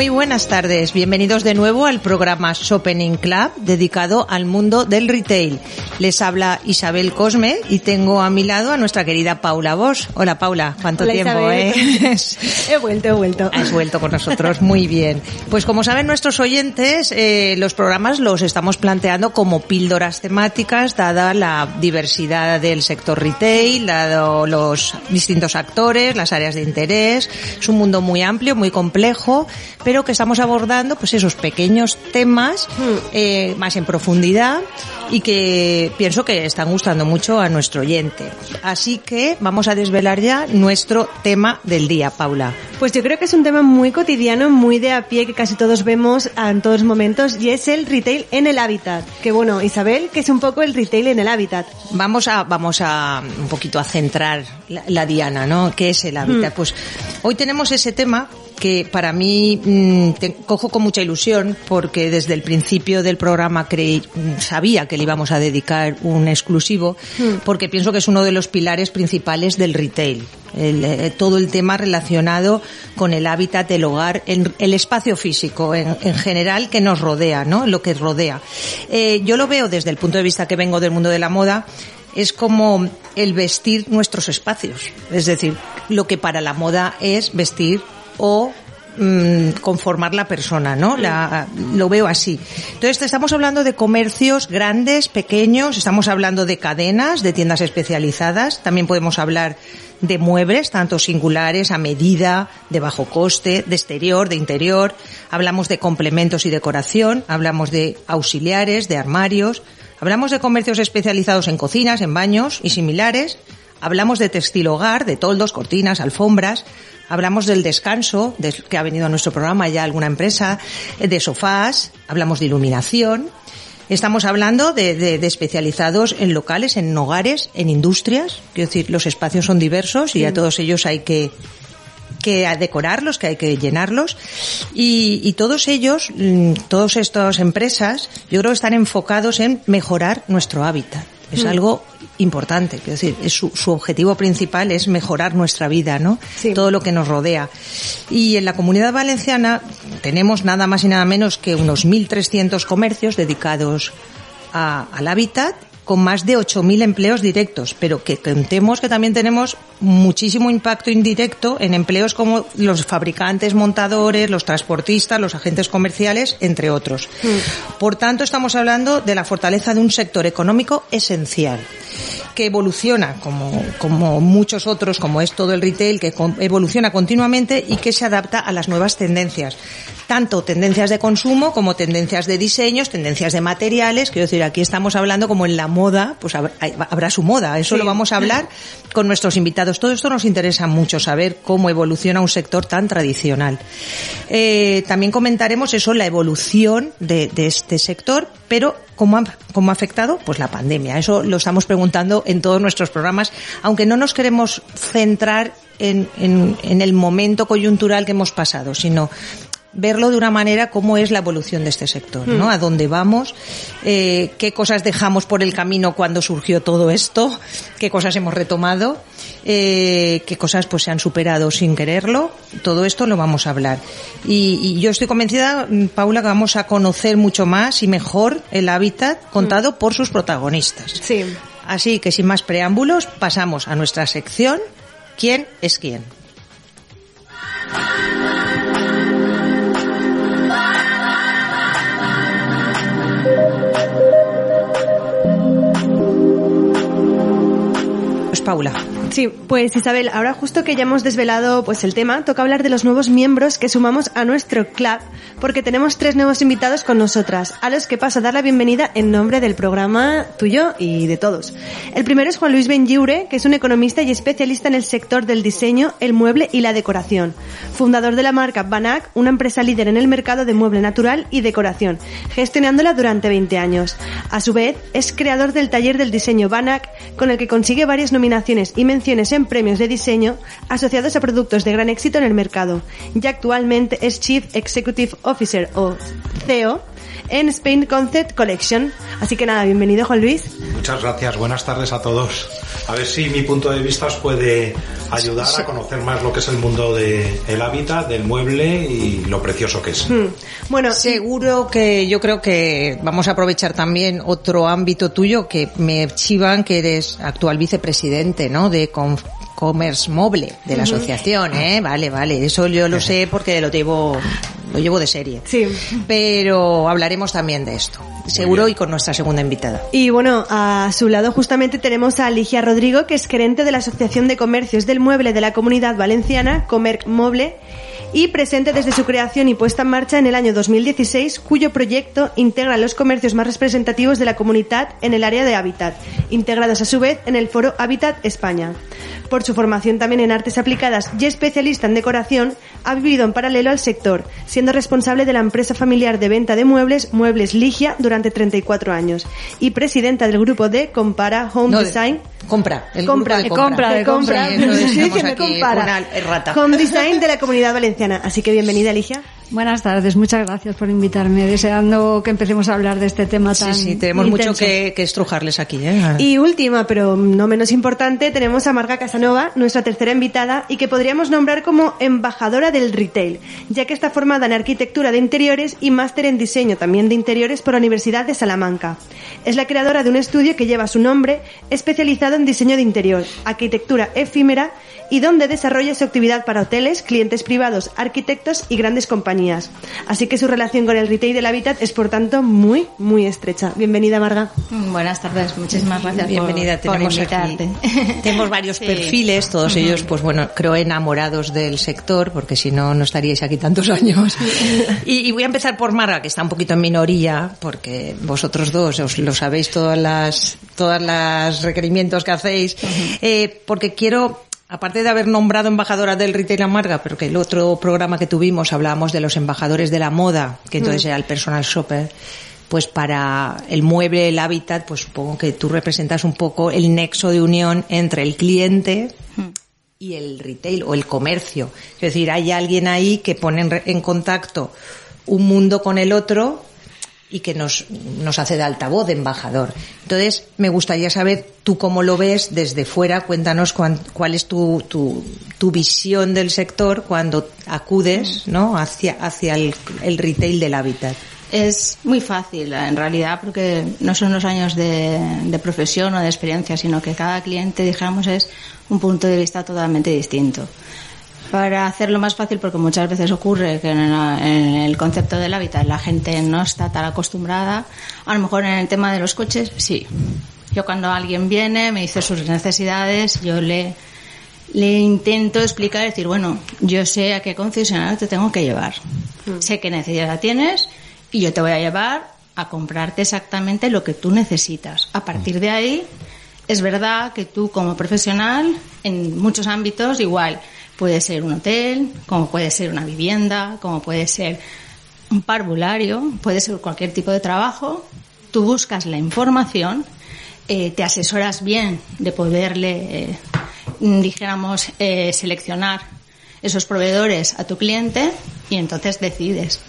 Muy buenas tardes, bienvenidos de nuevo al programa Shopping Club dedicado al mundo del retail. Les habla Isabel Cosme y tengo a mi lado a nuestra querida Paula Bosch. Hola Paula, ¿cuánto Hola, tiempo? Eh? He vuelto, he vuelto. Has vuelto con nosotros, muy bien. Pues como saben nuestros oyentes, eh, los programas los estamos planteando como píldoras temáticas, dada la diversidad del sector retail, dado los distintos actores, las áreas de interés. Es un mundo muy amplio, muy complejo, pero que estamos abordando pues esos pequeños temas eh, más en profundidad y que pienso que están gustando mucho a nuestro oyente. Así que vamos a desvelar ya nuestro tema del día, Paula. Pues yo creo que es un tema muy cotidiano, muy de a pie, que casi todos vemos en todos momentos, y es el retail en el hábitat. Que bueno, Isabel, que es un poco el retail en el hábitat. Vamos a, vamos a un poquito a centrar la, la diana, ¿no? ¿Qué es el hábitat? Pues hoy tenemos ese tema que para mí mm, te cojo con mucha ilusión porque desde el principio del programa creí, mm, sabía que le íbamos a dedicar un exclusivo porque pienso que es uno de los pilares principales del retail. El, eh, todo el tema relacionado con el hábitat, el hogar, el, el espacio físico en, en, general que nos rodea, ¿no? Lo que rodea. Eh, yo lo veo desde el punto de vista que vengo del mundo de la moda, es como el vestir nuestros espacios. Es decir, lo que para la moda es vestir o mm, conformar la persona, ¿no? La, lo veo así. Entonces, estamos hablando de comercios grandes, pequeños, estamos hablando de cadenas, de tiendas especializadas, también podemos hablar de muebles, tanto singulares, a medida, de bajo coste, de exterior, de interior, hablamos de complementos y decoración, hablamos de auxiliares, de armarios, hablamos de comercios especializados en cocinas, en baños y similares, hablamos de textil hogar, de toldos, cortinas, alfombras, hablamos del descanso, de, que ha venido a nuestro programa ya alguna empresa, de sofás, hablamos de iluminación, Estamos hablando de, de, de, especializados en locales, en hogares, en industrias. Quiero decir, los espacios son diversos y a todos ellos hay que, que decorarlos, que hay que llenarlos. Y, y todos ellos, todas estas empresas, yo creo que están enfocados en mejorar nuestro hábitat. Es mm. algo importante, quiero decir, es su, su, objetivo principal es mejorar nuestra vida, ¿no? Sí. Todo lo que nos rodea. Y en la comunidad valenciana tenemos nada más y nada menos que unos 1.300 comercios dedicados a, al hábitat con más de 8.000 empleos directos, pero que contemos que también tenemos muchísimo impacto indirecto en empleos como los fabricantes, montadores, los transportistas, los agentes comerciales, entre otros. Mm. Por tanto, estamos hablando de la fortaleza de un sector económico esencial que evoluciona como, como muchos otros, como es todo el retail, que evoluciona continuamente y que se adapta a las nuevas tendencias. Tanto tendencias de consumo como tendencias de diseños, tendencias de materiales. Quiero decir, aquí estamos hablando como en la moda, pues habrá su moda. Eso sí. lo vamos a hablar con nuestros invitados. Todo esto nos interesa mucho, saber cómo evoluciona un sector tan tradicional. Eh, también comentaremos eso, la evolución de, de este sector, pero ¿cómo ha, cómo ha afectado? Pues la pandemia. Eso lo estamos preguntando en todos nuestros programas, aunque no nos queremos centrar en, en, en el momento coyuntural que hemos pasado, sino verlo de una manera cómo es la evolución de este sector, ¿no? Hmm. A dónde vamos, eh, qué cosas dejamos por el camino cuando surgió todo esto, qué cosas hemos retomado, eh, qué cosas pues se han superado sin quererlo, todo esto lo vamos a hablar. Y, y, yo estoy convencida, Paula, que vamos a conocer mucho más y mejor el hábitat contado hmm. por sus protagonistas. Sí. Así que sin más preámbulos, pasamos a nuestra sección ¿Quién es quién? Paula. Sí, pues Isabel, ahora justo que ya hemos desvelado pues el tema, toca hablar de los nuevos miembros que sumamos a nuestro club, porque tenemos tres nuevos invitados con nosotras, a los que paso a dar la bienvenida en nombre del programa tuyo y de todos. El primero es Juan Luis Benlliure, que es un economista y especialista en el sector del diseño, el mueble y la decoración. Fundador de la marca Banac, una empresa líder en el mercado de mueble natural y decoración, gestionándola durante 20 años. A su vez, es creador del taller del diseño Banac, con el que consigue varias nominaciones y menciones en premios de diseño asociados a productos de gran éxito en el mercado y actualmente es Chief Executive Officer o CEO en Spain Concept Collection. Así que nada, bienvenido Juan Luis. Muchas gracias, buenas tardes a todos. A ver si mi punto de vista os puede ayudar a conocer más lo que es el mundo del hábitat, del mueble y lo precioso que es. Hmm. Bueno, seguro que yo creo que vamos a aprovechar también otro ámbito tuyo que me chivan que eres actual vicepresidente, ¿no? De Commerce Mobile de la asociación, ¿eh? Vale, vale, eso yo lo sé porque lo llevo lo llevo de serie. Sí. Pero hablaremos también de esto, seguro y con nuestra segunda invitada. Y bueno, a su lado justamente tenemos a Ligia Rodrigo, que es gerente de la Asociación de Comercios del Mueble de la Comunidad Valenciana, Comerc Mobile y presente desde su creación y puesta en marcha en el año 2016, cuyo proyecto integra los comercios más representativos de la comunidad en el área de hábitat, integrados a su vez en el foro Hábitat España. Por su formación también en artes aplicadas y especialista en decoración, ha vivido en paralelo al sector, siendo responsable de la empresa familiar de venta de muebles Muebles Ligia durante 34 años y presidenta del grupo de Compara Home Design. compra, el compra, de compra, de compra. Home Design de la Comunidad Valenciana. Así que bienvenida, Ligia. Buenas tardes, muchas gracias por invitarme, deseando que empecemos a hablar de este tema tan Sí, sí, tenemos mucho que, estrujarles aquí. ¿eh? Y última, pero no menos importante, tenemos a Marga Casanova, nuestra tercera invitada, y que podríamos nombrar como embajadora del retail, ya que está formada en arquitectura de interiores y máster en diseño también de interiores por la Universidad de Salamanca. Es la creadora de un estudio que lleva su nombre, especializado en diseño de interior, arquitectura efímera y donde desarrolla su actividad para hoteles, clientes privados, arquitectos y grandes compañías. Así que su relación con el retail del hábitat es por tanto muy, muy estrecha. Bienvenida, Marga. Buenas tardes, muchísimas gracias Bienvenida, por, tenemos invitarte. tenemos varios perfiles, todos ellos, pues bueno, creo enamorados del sector, porque si no, no estaríais aquí tantos años. y, voy a empezar por Marga, que está un poquito en minoría, porque vosotros dos os lo sabéis todas las, todas las requerimientos que hacéis, eh, porque quiero Aparte de haber nombrado embajadora del retail amarga, pero que el otro programa que tuvimos hablábamos de los embajadores de la moda, que entonces mm. era el personal shopper, pues para el mueble, el hábitat, pues supongo que tú representas un poco el nexo de unión entre el cliente mm. y el retail o el comercio. Es decir, hay alguien ahí que pone en contacto un mundo con el otro y que nos, nos hace de altavoz, de embajador. Entonces, me gustaría saber tú cómo lo ves desde fuera, cuéntanos cuál es tu, tu, tu, visión del sector cuando acudes ¿no? hacia, hacia el, el retail del hábitat. Es muy fácil, en realidad, porque no son los años de, de, profesión o de experiencia, sino que cada cliente, dijéramos, es un punto de vista totalmente distinto para hacerlo más fácil, porque muchas veces ocurre que en, el concepto del hábitat la gente no está tan acostumbrada, a lo mejor en el tema de los coches, sí. Yo cuando alguien viene, me dice sus necesidades, yo le, le intento explicar, decir, bueno, yo sé a qué concesionario te tengo que llevar. Mm. Sé qué necesidad tienes y yo te voy a llevar a comprarte exactamente lo que tú necesitas. A partir de ahí, es verdad que tú como profesional, en muchos ámbitos, igual, Puede ser un hotel, como puede ser una vivienda, como puede ser un parvulario, puede ser cualquier tipo de trabajo. Tú buscas la información, eh, te asesoras bien de poderle, eh, dijéramos, eh, seleccionar esos proveedores a tu cliente y entonces decides.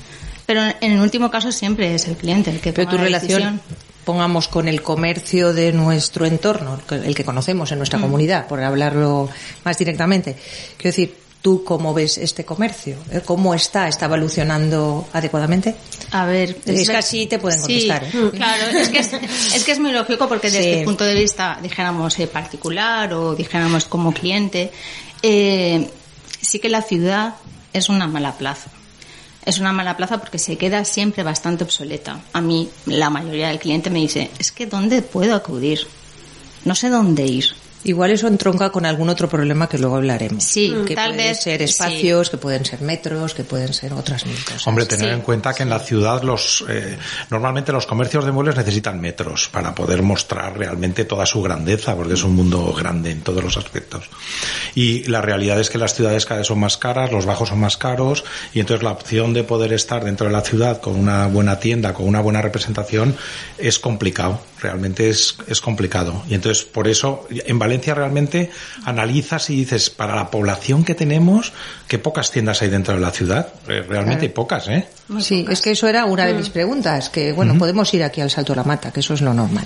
Pero en el último caso siempre es el cliente el que toma tu la relación pongamos con el comercio de nuestro entorno, el que conocemos en nuestra mm. comunidad, por hablarlo más directamente. Quiero decir, ¿tú cómo ves este comercio? ¿Eh? ¿Cómo está? ¿Está evolucionando adecuadamente? A ver, es, que así te pueden contestar. Sí, ¿eh? Claro, es que es, que es muy lógico porque desde el punto de vista, dijéramos, eh, particular o dijéramos como cliente, sí que la ciudad es una mala plaza es una mala plaza porque se queda siempre bastante obsoleta. A mí, la mayoría del cliente me dice, es que ¿dónde puedo acudir? No sé dónde ir. Igual eso entronca con algún otro problema que luego hablaremos. Sí, que tal pueden ser espacios, que pueden ser metros, que pueden ser otras mil cosas. Hombre, tener en cuenta que en la ciudad los eh, normalmente los comercios de muebles necesitan metros para poder mostrar realmente toda su grandeza, porque es un mundo grande en todos los aspectos. Y la realidad es que las ciudades cada vez son más caras, los bajos son más caros, y entonces la opción de poder estar dentro de la ciudad con una buena tienda, con una buena representación, es complicado. Realmente es, es complicado. Y entonces por eso en Valencia Valencia realmente analizas y dices, para la población que tenemos, qué pocas tiendas hay dentro de la ciudad. Eh, Realmente hay pocas, ¿eh? Sí, es que eso era una de mis preguntas, que bueno, podemos ir aquí al Salto de la Mata, que eso es lo normal.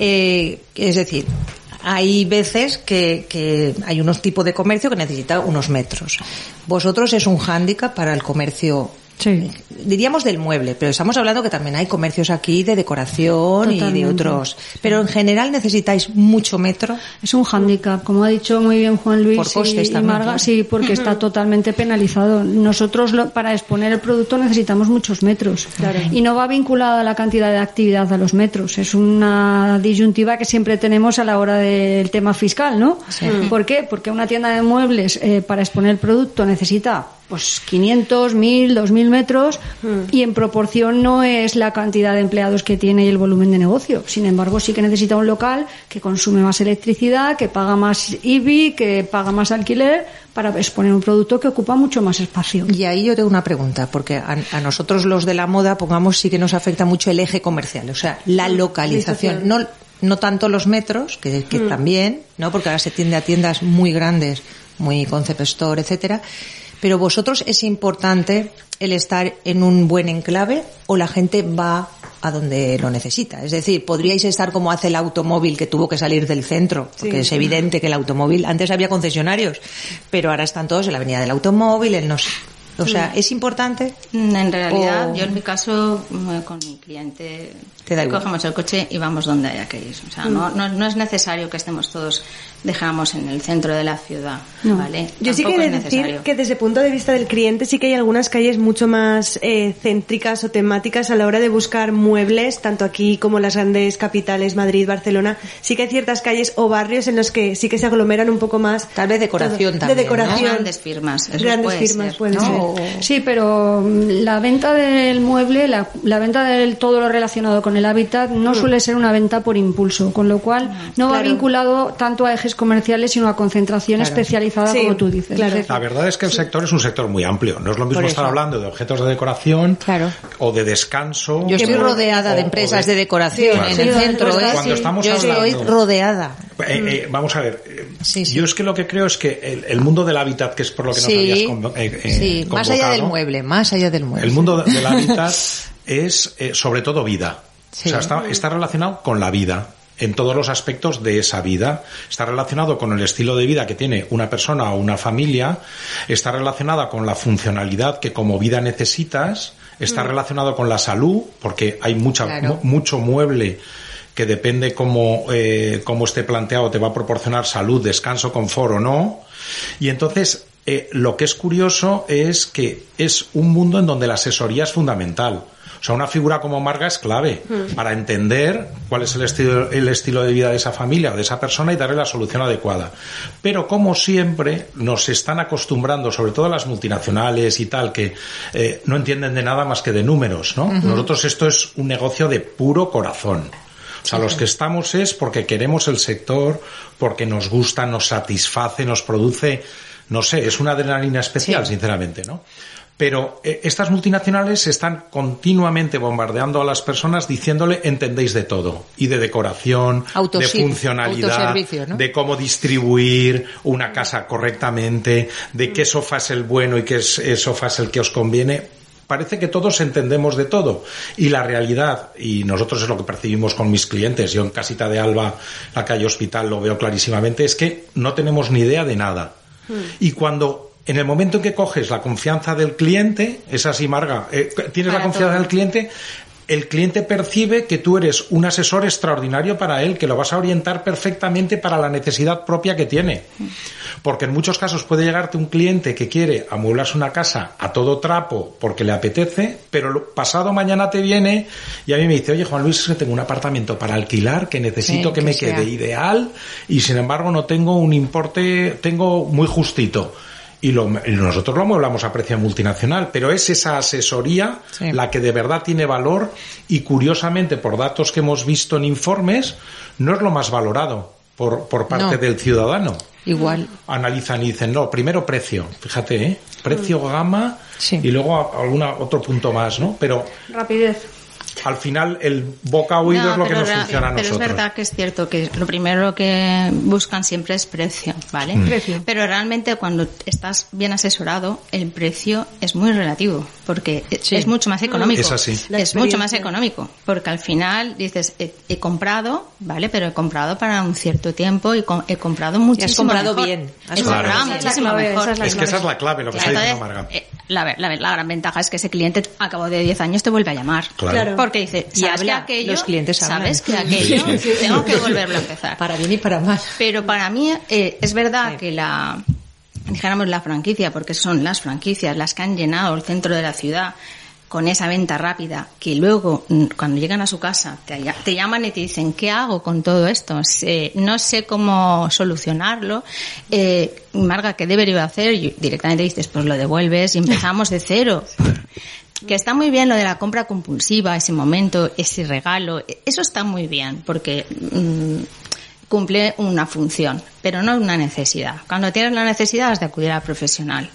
Eh, es decir, hay veces que, que hay unos tipos de comercio que necesita unos metros. Vosotros es un hándicap para el comercio Sí. diríamos del mueble, pero estamos hablando que también hay comercios aquí de decoración y de otros. Pero en general necesitáis mucho metro. Es un hándicap, como ha dicho muy bien Juan Luis Por costes y, también, Marga, claro. sí, porque está totalmente penalizado. Nosotros lo- para exponer el producto necesitamos muchos metros y no va vinculado a la cantidad de actividad a los metros. Es una disyuntiva que siempre tenemos a la hora del tema fiscal, ¿no? ¿Por qué? Porque una tienda de muebles eh, para exponer el producto necesita pues 500, 1000, 2000 metros y en proporción no es la cantidad de empleados que tiene y el volumen de negocio. Sin embargo, sí que necesita un local que consume más electricidad, que paga más IBI, que paga más alquiler para exponer un producto que ocupa mucho más espacio. Y ahí yo tengo una pregunta, porque a, a nosotros los de la moda, pongamos, sí que nos afecta mucho el eje comercial, o sea, la localización. No, no tanto los metros, que, que también, ¿no? Porque ahora se tiende a tiendas muy grandes, muy concept store, etcétera. Pero vosotros es importante el estar en un buen enclave o la gente va a donde lo necesita. Es decir, podríais estar como hace el automóvil que tuvo que salir del centro, porque es evidente que el automóvil, antes había concesionarios, pero ahora están todos en la avenida del automóvil, en no sé. O sea, es importante. Mm, En realidad, O- yo en mi caso, mm, con mi cliente, Te da igual. cogemos el coche y vamos donde haya que ir. O sea, no, no, no es necesario que estemos todos, dejamos en el centro de la ciudad, No. ¿vale? Yo sí Tampoco que he es de decir necesario. que desde el punto de vista del cliente sí que hay algunas calles mucho más eh, céntricas o temáticas a la hora de buscar muebles, tanto aquí como en las grandes capitales, Madrid, Barcelona. Sí que hay ciertas calles o barrios en los que sí que se aglomeran un poco más. Tal vez decoración todo. también, De ¿no? decoración. Grandes firmas, eso Grandes puede firmas ser. ser. Sí, pero mm, la venta del mueble, la, la venta del todo lo relacionado con el hábitat no suele ser una venta por impulso, con lo cual no va Claro. vinculado tanto a ejes comerciales sino a concentración Claro. especializada Sí, como tú dices. claro. La verdad es que el sector es un sector muy amplio. No es lo mismo estar hablando de objetos de decoración Claro. o de descanso. Yo estoy o- rodeada o- de empresas de, de- decoración Claro. en el centro. cuando ¿eh? Cuando estamos Yo estoy hablando- rodeada. Eh, eh, vamos a ver. Sí, sí. Yo es que lo que creo es que el, el mundo del hábitat, que es por lo que nos habías eh, eh, sí, más allá del mueble, más allá del mueble. El mundo de- del hábitat es eh, sobre todo vida. Sí. O sea, está, está relacionado con la vida en todos los aspectos de esa vida. Está relacionado con el estilo de vida que tiene una persona o una familia. Está relacionada con la funcionalidad que como vida necesitas. Está relacionado con la salud, porque hay mucha, Mm. Claro. mu- mucho mueble que depende cómo, eh, cómo esté planteado, te va a proporcionar salud, descanso, confort o no. Y entonces, eh, lo que es curioso es que es un mundo en donde la asesoría es fundamental. O sea, una figura como Marga es clave para entender cuál es el estilo, el estilo de vida de esa familia o de esa persona y darle la solución adecuada. Pero como siempre, nos están acostumbrando, sobre todo las multinacionales y tal, que eh, no entienden de nada más que de números, ¿no? Nosotros esto es un negocio de puro corazón. O sea, los que estamos es porque queremos el sector, porque nos gusta, nos satisface, nos produce, no sé, es una adrenalina especial, Sí. sinceramente, ¿no? Pero eh, estas multinacionales están continuamente bombardeando a las personas diciéndole entendéis de todo. Y de decoración, de funcionalidad, de cómo distribuir una casa correctamente, de qué sofá es el bueno y qué eh, sofá es el que os conviene. Parece que todos entendemos de todo. Y la realidad, y nosotros es lo que percibimos con mis clientes, yo en Casita de Alba, la calle Hospital, lo veo clarísimamente, es que no tenemos ni idea de nada. Y cuando, en el momento en que coges la confianza del cliente, es así, Marga, eh, tienes la confianza todo. del cliente, el cliente percibe que tú eres un asesor extraordinario para él, que lo vas a orientar perfectamente para la necesidad propia que tiene. Porque en muchos casos puede llegarte un cliente que quiere amueblarse una casa a todo trapo porque le apetece, pero pasado mañana te viene y a mí me dice, oye Juan Luis, tengo un apartamento para alquilar que necesito Sí, que, que me sea. quede ideal y sin embargo no tengo un importe, tengo muy justito. Y, lo- y nosotros lo amueblamos a precio multinacional, pero es esa asesoría Sí. la que de verdad tiene valor y curiosamente por datos que hemos visto en informes no es lo más valorado por, por parte No. del ciudadano. Igual. Analizan y dicen, no, primero precio, fíjate, ¿eh? precio, gama Sí. y luego a- alguna otro punto más, ¿no? Pero Rapidez. Al final el boca oído No, es lo que pero nos funciona a Pero nosotros. es verdad que es cierto que lo primero que buscan siempre es precio, ¿vale? Mm. Precio. Pero realmente cuando estás bien asesorado, el precio es muy relativo, porque e- Sí. es mucho más económico. Es así. Es mucho más económico, porque al final dices, he, he comprado, ¿vale? Pero he comprado para un cierto tiempo y co- he comprado muchísimo comprado mejor. bien. Has He comprado comprado bien. muchísimo Esa es la clave, mejor. esa es la Es que esa es la clave, lo que está diciendo Marga. eh, la, ver- la gran ventaja es que ese cliente a cabo de 10 años te vuelve a llamar. Claro. Claro. Porque dice, Y ¿sabes habla, que aquello? los clientes. ¿Sabes que aquello? Tengo que volverlo a empezar. Para bien y para mal. Pero para mí eh, es verdad Sí. que la, dijéramos la franquicia, porque son las franquicias las que han llenado el centro de la ciudad con esa venta rápida, que luego mm, cuando llegan a su casa te, te llaman y te dicen, ¿qué hago con todo esto? No sé cómo solucionarlo. Eh, Marga, ¿qué debería hacer? Y directamente dices, pues lo devuelves y empezamos de cero. Que está muy bien lo de la compra compulsiva, ese momento, ese regalo, eso está muy bien, porque mm, cumple una función, pero no una necesidad. Cuando tienes la necesidad has de acudir al profesional.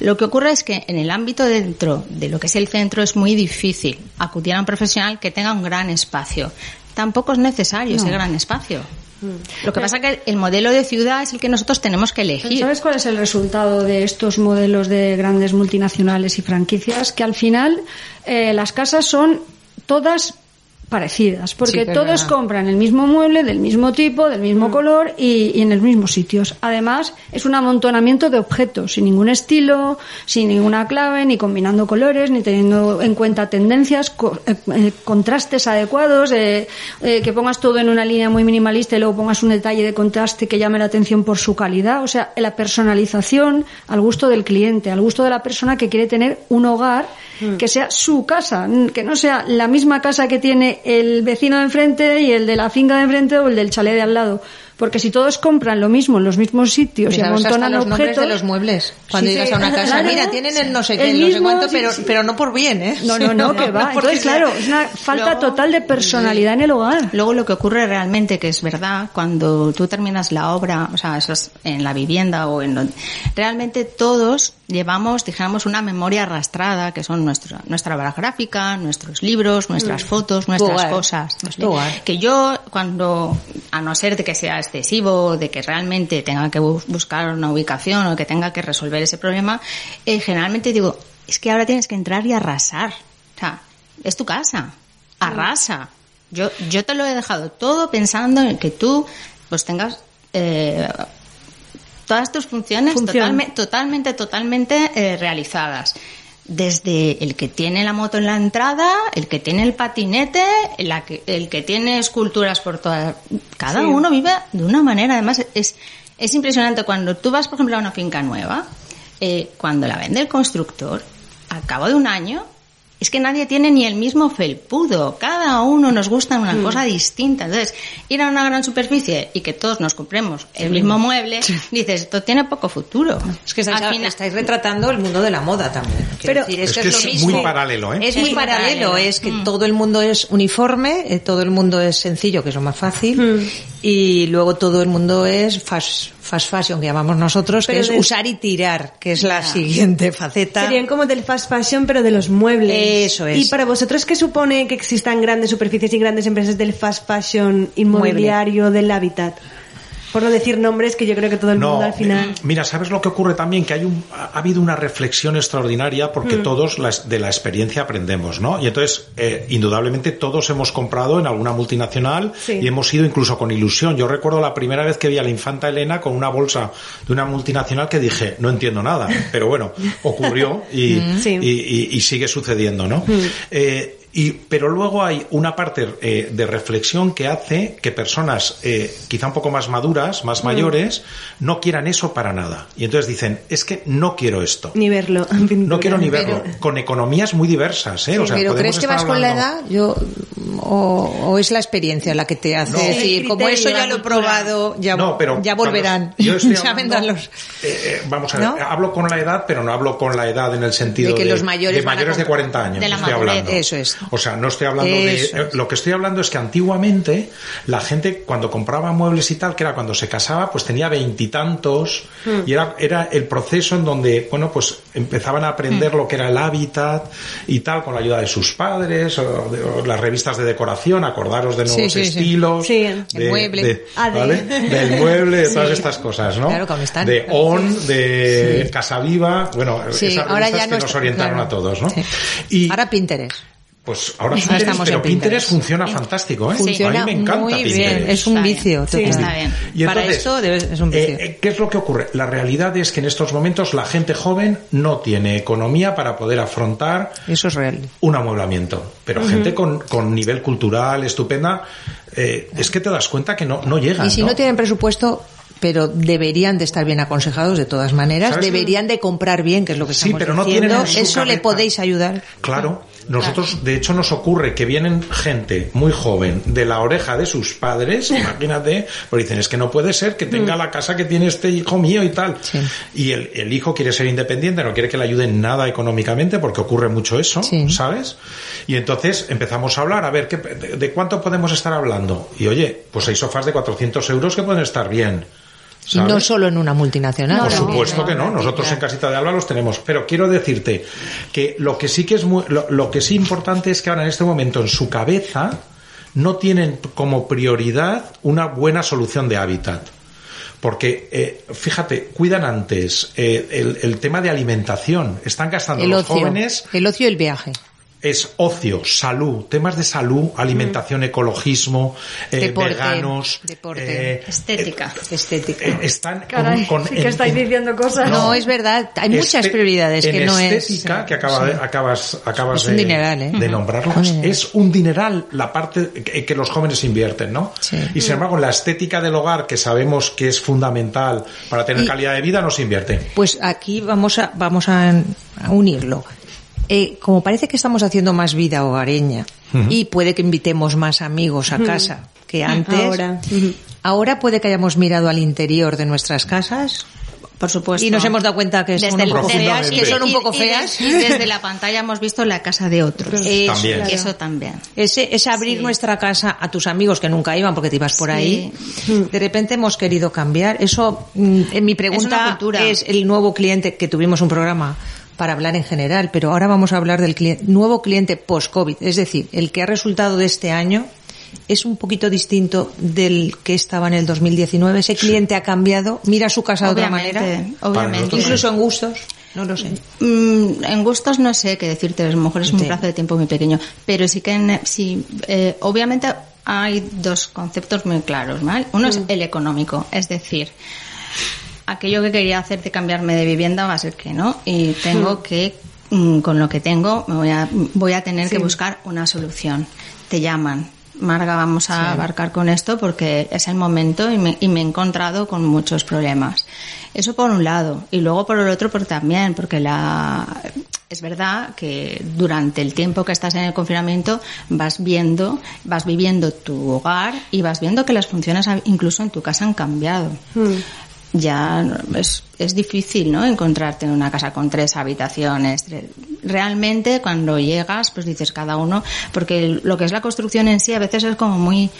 Lo que ocurre es que en el ámbito dentro de lo que es el centro es muy difícil acudir a un profesional que tenga un gran espacio. Tampoco es necesario ese gran espacio. Lo que pasa es que el modelo de ciudad es el que nosotros tenemos que elegir. ¿Sabes cuál es el resultado de estos modelos de grandes multinacionales y franquicias? Que al final eh, las casas son todas parecidas, porque todos verdad. compran el mismo mueble, del mismo tipo, del mismo color y, y en los mismos sitios. Además, es un amontonamiento de objetos, sin ningún estilo, sin ninguna clave, ni combinando colores, ni teniendo en cuenta tendencias, co- eh, eh, contrastes adecuados, eh, eh, que pongas todo en una línea muy minimalista y luego pongas un detalle de contraste que llame la atención por su calidad. O sea, la personalización al gusto del cliente, al gusto de la persona que quiere tener un hogar que sea su casa, que no sea la misma casa que tiene el vecino de enfrente y el de la finca de enfrente o el del chalet de al lado. Porque si todos compran lo mismo en los mismos sitios y ¿Sabes hasta amontonan los objetos... de los muebles. Cuando Sí, llegas a una casa, Claro. mira, tienen el no sé qué, El no sé cuánto, pero, pero no por bien, ¿eh? No, no, no, que va. Entonces, claro, es una falta Luego- total de personalidad en el hogar. Luego lo que ocurre realmente, que es verdad, cuando tú terminas la obra, o sea, eso es en la vivienda o en donde, realmente todos llevamos, dijéramos, una memoria arrastrada, que son nuestra, nuestra obra gráfica, nuestros libros, nuestras fotos, nuestras cosas. Que yo, cuando, a no ser de que sea excesivo, de que realmente tenga que bu- buscar una ubicación o que tenga que resolver ese problema, eh, generalmente digo, es que ahora tienes que entrar y arrasar. O sea, es tu casa. Arrasa. Yo, yo te lo he dejado todo pensando en que tú, pues tengas, eh, todas tus funciones Función. totalme- totalmente, totalmente eh, realizadas. Desde el que tiene la moto en la entrada, el que tiene el patinete, la que- el que tiene esculturas por toda. Cada Sí. uno vive de una manera. Además, es, es impresionante cuando tú vas, por ejemplo, a una finca nueva, eh, cuando la vende el constructor, al cabo de un año, es que nadie tiene ni el mismo felpudo. Cada uno nos gusta una cosa distinta. Entonces, ir a una gran superficie y que todos nos compremos el mismo mueble, dices, esto tiene poco futuro. Es que estáis, final- estáis retratando el mundo de la moda también. Pero- decir, Es que lo es mismo. muy paralelo, ¿eh? Es muy paralelo. es que Mm. todo el mundo es uniforme, eh, todo el mundo es sencillo, que es lo más fácil, Mm. Y luego todo el mundo es fast, fast fashion, que llamamos nosotros, Pero que es de- usar y tirar, que es la siguiente faceta. Serían como del fast fashion, pero de los muebles. Eso es. ¿Y para vosotros qué supone que existan grandes superficies y grandes empresas del fast fashion inmobiliario del hábitat? Por no decir nombres que yo creo que todo el mundo al final... eh, Mira, ¿sabes lo que ocurre también? Que hay un, ha ha habido una reflexión extraordinaria Mm. porque todos las- de la experiencia aprendemos, ¿no? Y entonces, eh, indudablemente, todos hemos comprado en alguna multinacional Sí. y hemos ido incluso con ilusión. Yo recuerdo la primera vez que vi a la infanta Elena con una bolsa de una multinacional que dije, no entiendo nada, pero bueno, ocurrió y, Sí. y, y- y sigue sucediendo, ¿no? Eh, y, pero luego hay una parte eh, de reflexión que hace que personas eh, quizá un poco más maduras, más mayores, no quieran eso para nada. Y entonces dicen, es que no quiero esto. Ni verlo. No quiero ni verlo. Con economías muy diversas, ¿eh? Sí, o sea, pero ¿crees que vas con la edad? Yo o, o es la experiencia la que te hace No. decir, como eso ya lo he probado, ya, No, pero ya volverán. yo estoy Ya hablando, vendrán los- eh, eh, vamos a ver, ¿No? hablo con la edad, pero no hablo con la edad en el sentido De que los mayores de mayores de comprar. 40 años. De la estoy madurez. hablando. Eso es. O sea, no estoy hablando Eso de. Lo que estoy hablando es que antiguamente la gente cuando compraba muebles y tal, que era cuando se casaba, pues tenía veintitantos y, era, era el proceso en donde, bueno, pues empezaban a aprender Mm. lo que era el hábitat y tal, con la ayuda de sus padres, o, de- o las revistas de decoración, acordaros de nuevos Sí, sí, sí. estilos, Sí. de- El mueble. de- Ah, del mueble, de todas estas cosas, ¿no? Claro, están. De ON, de Casa Viva, bueno, esas ahora revistas ya que no nos orientaron claro. a todos, ¿no? Y Ahora Pinterest. Pues ahora Pinterest, estamos pero en Pinterest Pinterest. funciona fantástico, ¿eh? Funciona a mí me encanta muy Pinterest. bien, es un Está bien. vicio. Sí. total. Está bien. Y Para entonces, esto debe- es un vicio. eh, eh, ¿Qué es lo que ocurre? La realidad es que en estos momentos la gente joven no tiene economía para poder afrontar Eso es real. un amueblamiento. Pero gente con, con nivel cultural estupenda, eh, es que te das cuenta que no, no llegan. Y si no tienen presupuesto, pero deberían de estar bien aconsejados de todas maneras, deberían de comprar bien, que es lo que Sí, estamos pero no diciendo. Eso le podéis ayudar. Claro, nosotros de hecho nos ocurre que vienen gente muy joven de la oreja de sus padres, imagínate, pues dicen es que no puede ser que tenga la casa que tiene este hijo mío y tal. Mm. Sí. Y el, el hijo quiere ser independiente, no quiere que le ayuden nada económicamente porque ocurre mucho eso, Sí. ¿sabes? Y entonces empezamos a hablar, a ver, ¿qué, de, de cuánto podemos estar hablando? Y oye, pues hay sofás de 400 euros que pueden estar bien. Y no solo en una multinacional. Por supuesto no, que no, no, nosotros en Casita de Alba los tenemos, pero quiero decirte que lo que sí que es muy, lo, lo que sí importante es que ahora en este momento en su cabeza no tienen como prioridad una buena solución de hábitat. Porque, eh, fíjate, cuidan antes eh, el, el tema de alimentación. Están gastando El los ocio. jóvenes El ocio y el viaje. Es ocio, salud, temas de salud, alimentación, ecologismo, eh, Deporte, veganos, deporte. eh, Estética. Estética. eh, están con- Caray, con- sí que en- estáis en- diciendo cosas. No, es verdad. Hay muchas Este- prioridades en que no es. estética, que acaba acabas, acabas Es de, dineral, ¿eh? de dineral. es un dineral la parte que, que los jóvenes invierten, ¿no? Sí. Y sin embargo, la estética del hogar, que sabemos que es fundamental para tener Y- calidad de vida, no se invierte. Pues aquí vamos a, vamos a, a unirlo. Eh, como parece que estamos haciendo más vida hogareña y puede que invitemos más amigos a casa que antes, Ahora. ahora puede que hayamos mirado al interior de nuestras casas Por supuesto. y nos hemos dado cuenta que son un poco feas, que son un y- poco y feas. Y desde la pantalla hemos visto la casa de otros. Eso, También. Eso también. Ese, ese abrir Sí. nuestra casa a tus amigos que nunca iban porque te ibas por Sí. ahí, de repente hemos querido cambiar. Eso, mm, en mi pregunta es el nuevo cliente que tuvimos un programa para hablar en general, pero ahora vamos a hablar del cliente, nuevo cliente post-COVID, es decir, el que ha resultado de este año es un poquito distinto del que estaba en el 2019. Ese cliente ha cambiado, mira su casa de otra manera, obviamente. incluso en gustos, no lo sé. Mm, en gustos no sé qué decirte, a lo mejor es un Sí. plazo de tiempo muy pequeño, pero sí que en- sí, eh, obviamente hay dos conceptos muy claros, ¿vale? Uno es el económico, es decir, aquello que quería hacer de cambiarme de vivienda va a ser que no y tengo que mm, con lo que tengo me voy a voy a tener que buscar una solución. Te llaman Marga, vamos a abarcar con esto porque es el momento y me, y me he encontrado con muchos problemas. Eso por un lado. Y luego por el otro, porque también, porque la, es verdad que durante el tiempo que estás en el confinamiento vas viendo, vas viviendo tu hogar y vas viendo que las funciones incluso en tu casa han cambiado. Ya es, es difícil, ¿no? Encontrarte en una casa con tres habitaciones. Realmente cuando llegas, pues dices cada uno, porque lo que es la construcción en sí a veces es como muy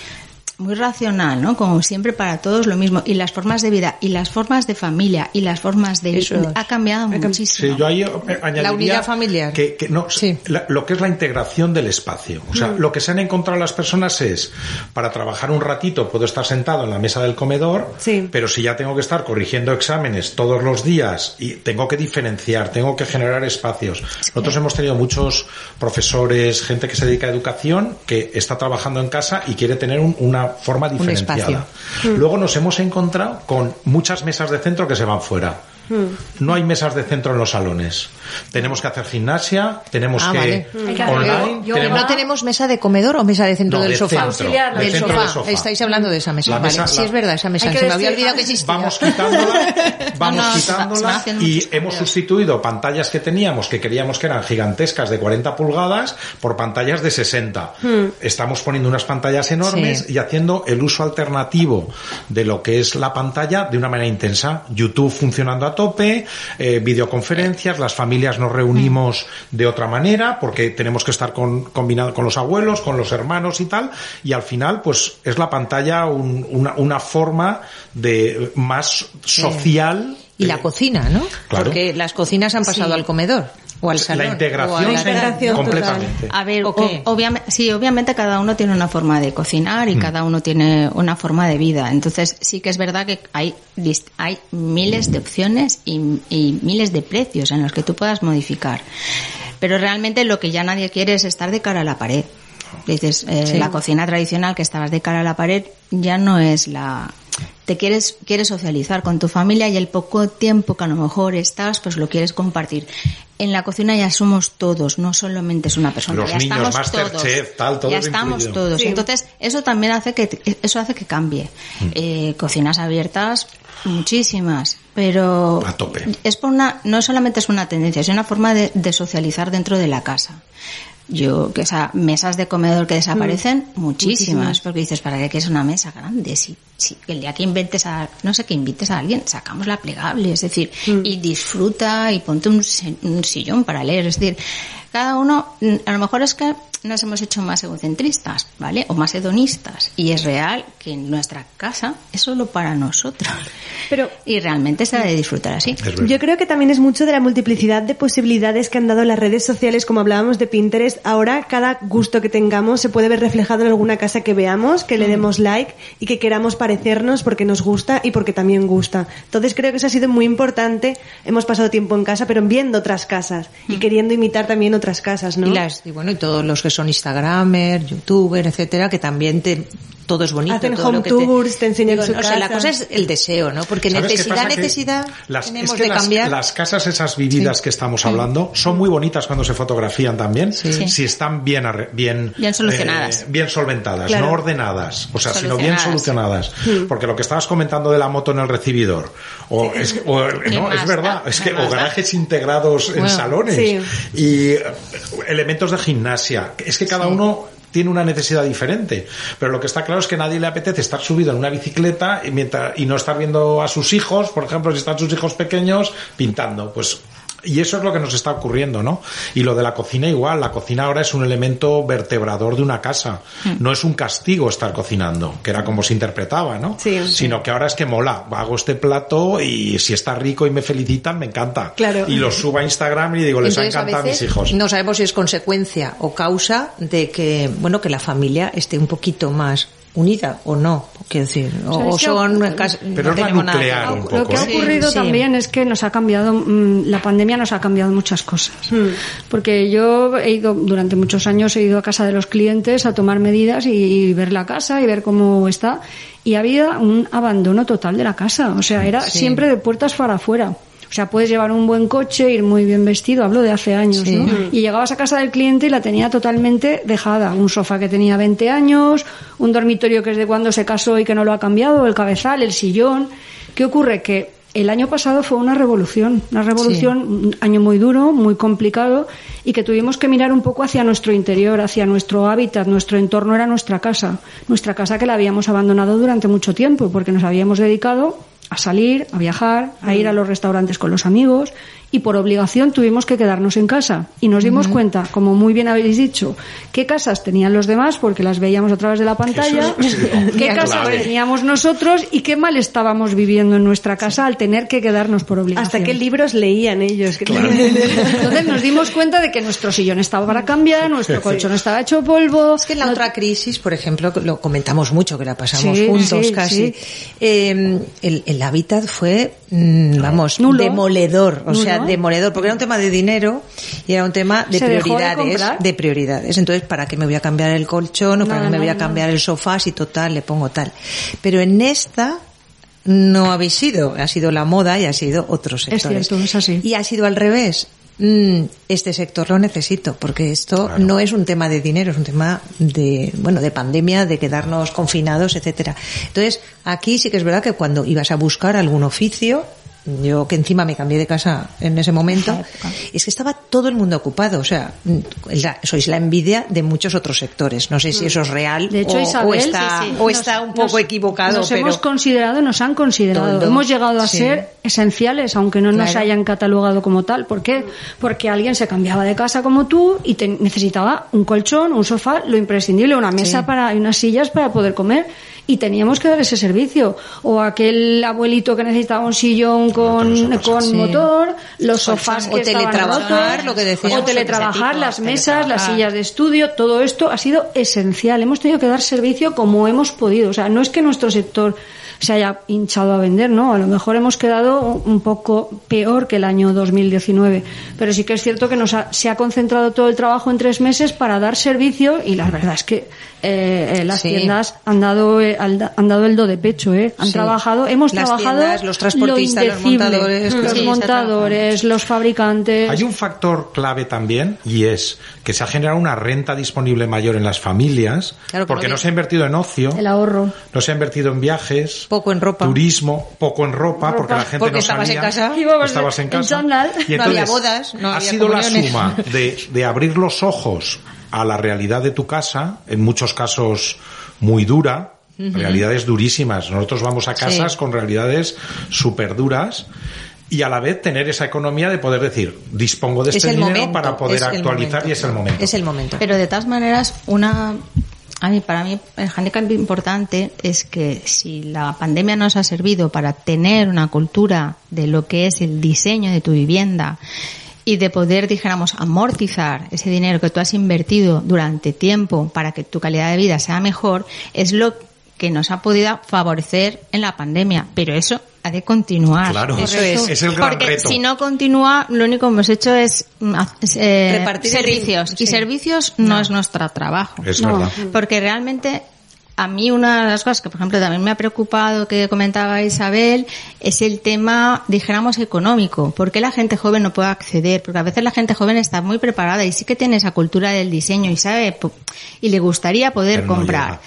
muy racional, ¿no? Como siempre para todos lo mismo. Y las formas de vida, y las formas de familia, y las formas de... Eso es. Ha cambiado muchísimo. Sí, yo ahí añadiría La unidad familiar. Que, que no, Sí. la- lo que es la integración del espacio. O sea, lo que se han encontrado las personas es, para trabajar un ratito puedo estar sentado en la mesa del comedor, Sí. pero si ya tengo que estar corrigiendo exámenes todos los días y tengo que diferenciar, tengo que generar espacios. Nosotros hemos tenido muchos profesores, gente que se dedica a educación, que está trabajando en casa y quiere tener un- una forma diferenciada. Luego nos hemos encontrado con muchas mesas de centro que se van fuera. No hay mesas de centro en los salones. Tenemos que hacer gimnasia, tenemos Ah, que vale. Online. tenemos- ¿No tenemos mesa de comedor o mesa de centro No, del de sofá? centro, Auxiliar, de del centro sofá. del sofá. Estáis hablando de esa mesa. La vale. mesa- sí, la- es verdad, esa mesa. Se me había olvidado que existía. Vamos quitándola, vamos No, no, quitándola y hemos sustituido pantallas que teníamos que queríamos que eran gigantescas de 40 pulgadas por pantallas de 60. Estamos poniendo unas pantallas enormes Sí. y haciendo el uso alternativo de lo que es la pantalla de una manera intensa. YouTube funcionando a tope, eh, videoconferencias, las familias nos reunimos de otra manera porque tenemos que estar con, combinado con los abuelos, con los hermanos y tal. Y al final, pues es la pantalla un- una, una forma de más social. Y la cocina, ¿no? Claro. Porque las cocinas han pasado Sí. al comedor o al salón. la o a integración, la- se- integración completamente. A ver, ¿O o- obviamente, sí, obviamente cada uno tiene una forma de cocinar y Mm. cada uno tiene una forma de vida. Entonces sí que es verdad que hay hay miles de opciones y, y miles de precios en los que tú puedas modificar. Pero realmente lo que ya nadie quiere es estar de cara a la pared. Dices, eh, Sí. la cocina tradicional que estabas de cara a la pared ya no es la te quieres quieres socializar con tu familia y el poco tiempo que a lo mejor estás pues lo quieres compartir en la cocina ya somos todos no solamente es una persona Los ya niños, estamos Masterchef, todos tal, todo ya estamos todos Sí. entonces eso también hace que eso hace que cambie Mm. Eh, cocinas abiertas muchísimas pero A tope. es por una no solamente es una tendencia es una forma de, de socializar dentro de la casa yo que esa mesas de comedor que desaparecen muchísimas, porque dices para qué quieres una mesa grande si, si el día que inventes a no sé que invites a alguien sacamos la plegable es decir y disfruta y ponte un, un sillón para leer es decir cada uno mm, a lo mejor es que nos hemos hecho más egocentristas vale o más hedonistas y es real que en nuestra casa es solo para nosotros Pero y realmente se ha de disfrutar así. Yo creo que también es mucho de la multiplicidad de posibilidades que han dado las redes sociales, como hablábamos de Pinterest. Ahora cada gusto que tengamos se puede ver reflejado en alguna casa que veamos, que le demos like y que queramos parecernos porque nos gusta y porque también gusta. Entonces creo que eso ha sido muy importante. Hemos pasado tiempo en casa, pero viendo otras casas y queriendo imitar también otras casas, ¿no? Y las, y bueno, y todos los que son Instagramer, YouTuber, etcétera, que también te, todo es bonito. Hacen todo lo home que tours, te enseñan su no sé, la cosa es el deseo, ¿no? Porque ¿Sabes qué necesidad, necesidad, las, tenemos es que de las, cambiar. las casas esas vividas que estamos hablando son muy bonitas cuando se fotografían también, Sí. si están bien arre- bien Bien solucionadas. eh, bien solventadas, Claro. no ordenadas, o sea, sino bien Solucionadas. solucionadas. Porque lo que estabas comentando de la moto en el recibidor, o es, que- o, ¿Qué no, es verdad, da? es ¿Qué que o da? garajes integrados en salones sí. y eh, elementos de gimnasia, es que cada uno tiene una necesidad diferente, pero lo que está claro es que a nadie le apetece estar subido en una bicicleta y, mientras, y no estar viendo a sus hijos, por ejemplo, si están sus hijos pequeños pintando, pues y eso es lo que nos está ocurriendo, ¿no? Y lo de la cocina igual, la cocina ahora es un elemento vertebrador de una casa, no es un castigo estar cocinando, que era como se interpretaba, ¿no? Sí. Sino que ahora es que mola, hago este plato y si está rico y me felicitan, me encanta. Claro. Y lo subo a Instagram y digo, les Entonces, ha a encantado a mis veces hijos. No sabemos si es consecuencia o causa de que, bueno, que la familia esté un poquito más unida o no, quiero decir, o, son Pero no tenemos nada un Lo poco, que ha ocurrido Sí. también es que nos ha cambiado, mm, la pandemia nos ha cambiado muchas cosas. Porque yo he ido, durante muchos años he ido a casa de los clientes a tomar medidas y, y ver la casa y ver cómo está. Y había un abandono total de la casa. O sea, era Sí. siempre de puertas para afuera. O sea, puedes llevar un buen coche, ir muy bien vestido, hablo de hace años, Sí. ¿no? Y llegabas a casa del cliente y la tenía totalmente dejada. Un sofá que tenía 20 años, un dormitorio que es de cuando se casó y que no lo ha cambiado, el cabezal, el sillón. ¿Qué ocurre? Que el año pasado fue una revolución, una revolución, un año muy duro, muy complicado y que tuvimos que mirar un poco hacia nuestro interior, hacia nuestro hábitat, nuestro entorno era nuestra casa, nuestra casa que la habíamos abandonado durante mucho tiempo porque nos habíamos dedicado a salir, a viajar, a ir a los restaurantes con los amigos y por obligación tuvimos que quedarnos en casa y nos dimos cuenta, como muy bien habéis dicho, qué casas tenían los demás porque las veíamos a través de la pantalla, es- qué clave. casas teníamos nosotros y qué mal estábamos viviendo en nuestra casa al tener que quedarnos por obligación. Hasta qué libros leían ellos. Entonces nos dimos cuenta de que nuestro sillón estaba para cambiar, nuestro colchón estaba hecho polvo. Es que en la no- otra crisis, por ejemplo, lo comentamos mucho, que la pasamos Sí, juntos sí, casi, sí. eh, el, el hábitat fue, mm, vamos, Nulo. demoledor, o sea, demoledor, porque era un tema de dinero y era un tema de prioridades, de prioridades. Entonces, ¿para qué me voy a cambiar el colchón o para qué me voy a cambiar el sofá si total le pongo tal? Pero en esta no habéis sido, ha sido la moda y ha sido otros sectores. Es cierto, es así. Y ha sido al revés. Mm, este sector lo necesito porque esto Claro. no es un tema de dinero, es un tema de, bueno, de pandemia, de quedarnos confinados, etcétera. Entonces, aquí sí que es verdad que cuando ibas a buscar algún oficio, yo que encima me cambié de casa en ese momento, es que estaba todo el mundo ocupado, o sea, mm, la- sois la envidia de muchos otros sectores. No sé si eso es real De hecho, o, Isabel, o está, sí, sí. o nos- está un poco nos- equivocado, Nos pero hemos considerado, nos han considerado. Todo. Hemos llegado a Sí. ser esenciales, aunque no nos hayan catalogado como tal. ¿Por qué? Porque alguien se cambiaba de casa como tú y te- necesitaba un colchón, un sofá, lo imprescindible, una mesa para y unas sillas para poder comer. Y teníamos que dar ese servicio. O aquel abuelito que necesitaba un sillón con, con Sí. motor, los sofás O que estaban teletrabajar, rotos, lo que decíamos, o teletrabajar, las mesas, las sillas de estudio, todo esto ha sido esencial. Hemos tenido que dar servicio como hemos podido. O sea, no es que nuestro sector se haya hinchado a vender, ¿no? A lo mejor hemos quedado un poco peor que el año 2019. Pero sí que es cierto que nos ha- se ha concentrado todo el trabajo en tres meses para dar servicio y la verdad es que eh, eh, las Sí. tiendas han dado, eh, al- han dado el do de pecho, ¿eh? Han Sí. trabajado, hemos Las trabajado tiendas, los transportistas, lo los indecible. montadores, los sí, montadores, los fabricantes. Hay un factor clave también y es que se ha generado una renta disponible mayor en las familias Claro porque no no se ha invertido en ocio, El ahorro. no se ha invertido en viajes, poco en ropa. turismo, poco en ropa, porque la gente porque no estabas sabía, en casa. Estabas en en casa. Y No había entonces, bodas, no ha había sido la suma de, de abrir los ojos a la realidad de tu casa, en muchos casos muy dura, realidades durísimas. Nosotros vamos a casas Sí. con realidades súper duras. Y a la vez tener esa economía de poder decir, dispongo de Es este dinero momento, para poder es actualizar momento. y es el momento. Es el momento. Pero de todas maneras, una a mí, para mí, el handicap importante es que si la pandemia nos ha servido para tener una cultura de lo que es el diseño de tu vivienda y de poder, dijéramos, amortizar ese dinero que tú has invertido durante tiempo para que tu calidad de vida sea mejor, es lo que nos ha podido favorecer en la pandemia. Pero eso ha de continuar. Claro, Eso es. es el gran Porque reto. si no continúa, lo único que hemos hecho es, mm, eh, Repartir el servicios. Y servicios no, es nuestro trabajo. Es No. verdad. Porque realmente a mí una de las cosas que, por ejemplo, también me ha preocupado que comentaba Isabel es el tema, dijéramos, económico. ¿Por qué la gente joven no puede acceder? Porque a veces la gente joven está muy preparada y sí que tiene esa cultura del diseño y sabe y le gustaría poder Pero no comprar. llega.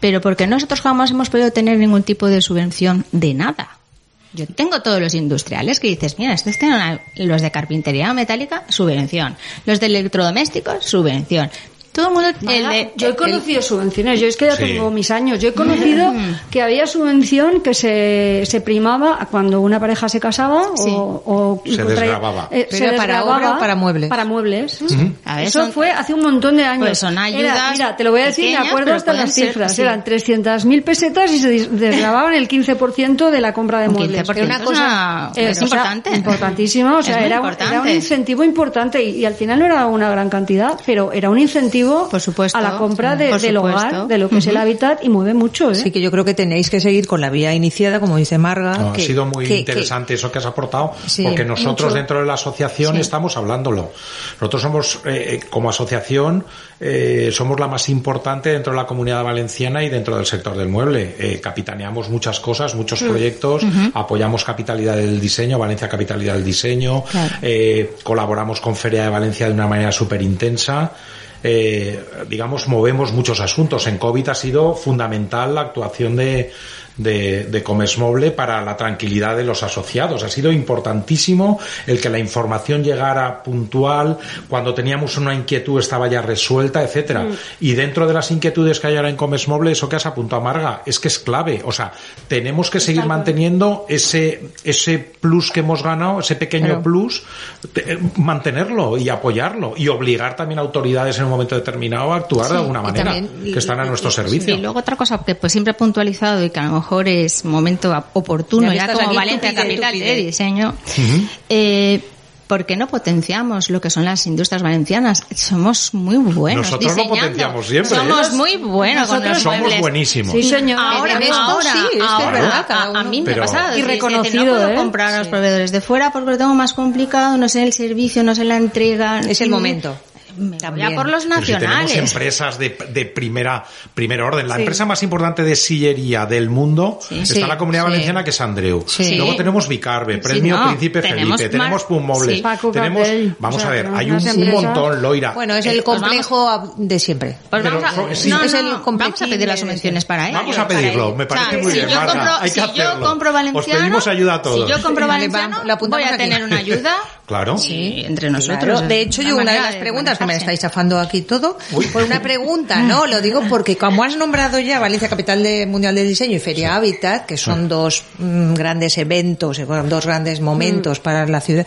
Pero porque nosotros jamás hemos podido tener ningún tipo de subvención de nada. Yo tengo todos los industriales que dices, mira, estos tienen los de carpintería metálica, subvención. Los de electrodomésticos, subvención. Todo el mundo, el yo he el- conocido subvenciones, yo es que ya Sí. tengo mis años, yo he conocido que había subvención que se, se primaba a cuando una pareja se casaba Sí. o, o Se desgravaba. eh, ¿Pero se era para desgravaba obra o para muebles? Para muebles. A ver, Eso son- fue hace un montón de años. Pues son Era- ayudas mira, te lo voy a decir, me acuerdo hasta las ser, cifras. sí. Eran 300.000 pesetas y se des- desgravaban el 15% de la compra de Un muebles. 15% Era una es cosa una- eh, es o sea, importante. importantísima, o sea, era, un- era un incentivo importante y, y al final no era una gran cantidad, pero era un incentivo Por supuesto, a la compra de- del hogar, de lo que es el hábitat y mueve mucho, ¿eh? Sí que yo creo que tenéis que seguir con la vía iniciada, como dice Marga. No, que- ha sido muy que- interesante eso que has aportado, Sí, porque nosotros mucho. dentro de la asociación estamos hablándolo. Nosotros somos, eh, como asociación, eh, somos la más importante dentro de la comunidad valenciana y dentro del sector del mueble. Eh, capitaneamos muchas cosas, muchos proyectos, apoyamos Capitalidad del Diseño, Valencia Capitalidad del Diseño, Claro. eh, colaboramos con Feria de Valencia de una manera súper intensa. Eh, digamos, movemos muchos asuntos. En COVID ha sido fundamental la actuación de, de, de Comesmoble para la tranquilidad de los asociados. Ha sido importantísimo el que la información llegara puntual, cuando teníamos una inquietud estaba ya resuelta, etcétera. Y dentro de las inquietudes que hay ahora en Comesmoble, eso que has apuntado, Marga, es que es clave. O sea, tenemos que seguir manteniendo ese, ese plus que hemos ganado, ese pequeño plus, te- eh, mantenerlo y apoyarlo y obligar también a autoridades en un momento determinado a actuar de alguna manera, también- que están a nuestro y- servicio. Y luego otra cosa que pues siempre he puntualizado y que a lo mejor es momento oportuno Ya ya, como Valencia Capital de Diseño, eh, ¿por qué no potenciamos lo que son las industrias valencianas? Somos muy buenos Nosotros lo potenciamos siempre, Somos ¿eh? muy buenos con Nosotros los Somos muebles. buenísimos. Sí, señor. Ahora, En esto ahora, sí, es que es ahora, verdad, cada a, mí me Pero- ha pasado. Y Dice, reconocido, no puedo ¿eh? comprar a los Sí. proveedores de fuera porque lo tengo más complicado, no sé el servicio, no sé la entrega. Es el momento. Me voy a por los Pero si tenemos nacionales. empresas de, de primera, primer orden. La empresa más importante de sillería del mundo está Sí, en la Comunidad sí. Valenciana, que es Andreu. Sí. Luego tenemos Vicarbe, Sí, Premio no, Príncipe tenemos Felipe, mar- tenemos Pumobles, sí. Tenemos, vamos O sea, a ver, hay un, un montón, Loira. Bueno, es Eh, el complejo de siempre. Pues Pero vamos, a, so- sí. no, Es el no, vamos a pedir las subvenciones para ello. Vamos a pedirlo, me parece muy bien, yo Marta, compro, hay que hacerlo. Os pedimos ayuda a todos. Si yo compro Vale, valenciano, vamos, voy a tener una ayuda. Claro. Sí, entre nosotros. Claro, de hecho, yo una de las preguntas que me estáis chafando aquí todo, por una pregunta, ¿no? Lo digo porque como has nombrado ya Valencia Capital de- Mundial del Diseño y Feria Habitat, que son dos mm, grandes eventos, eh, bueno, dos grandes momentos para la ciudad,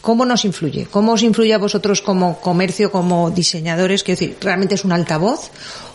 ¿cómo nos influye? ¿Cómo os influye a vosotros como comercio, como diseñadores? Quiero decir, ¿realmente es un altavoz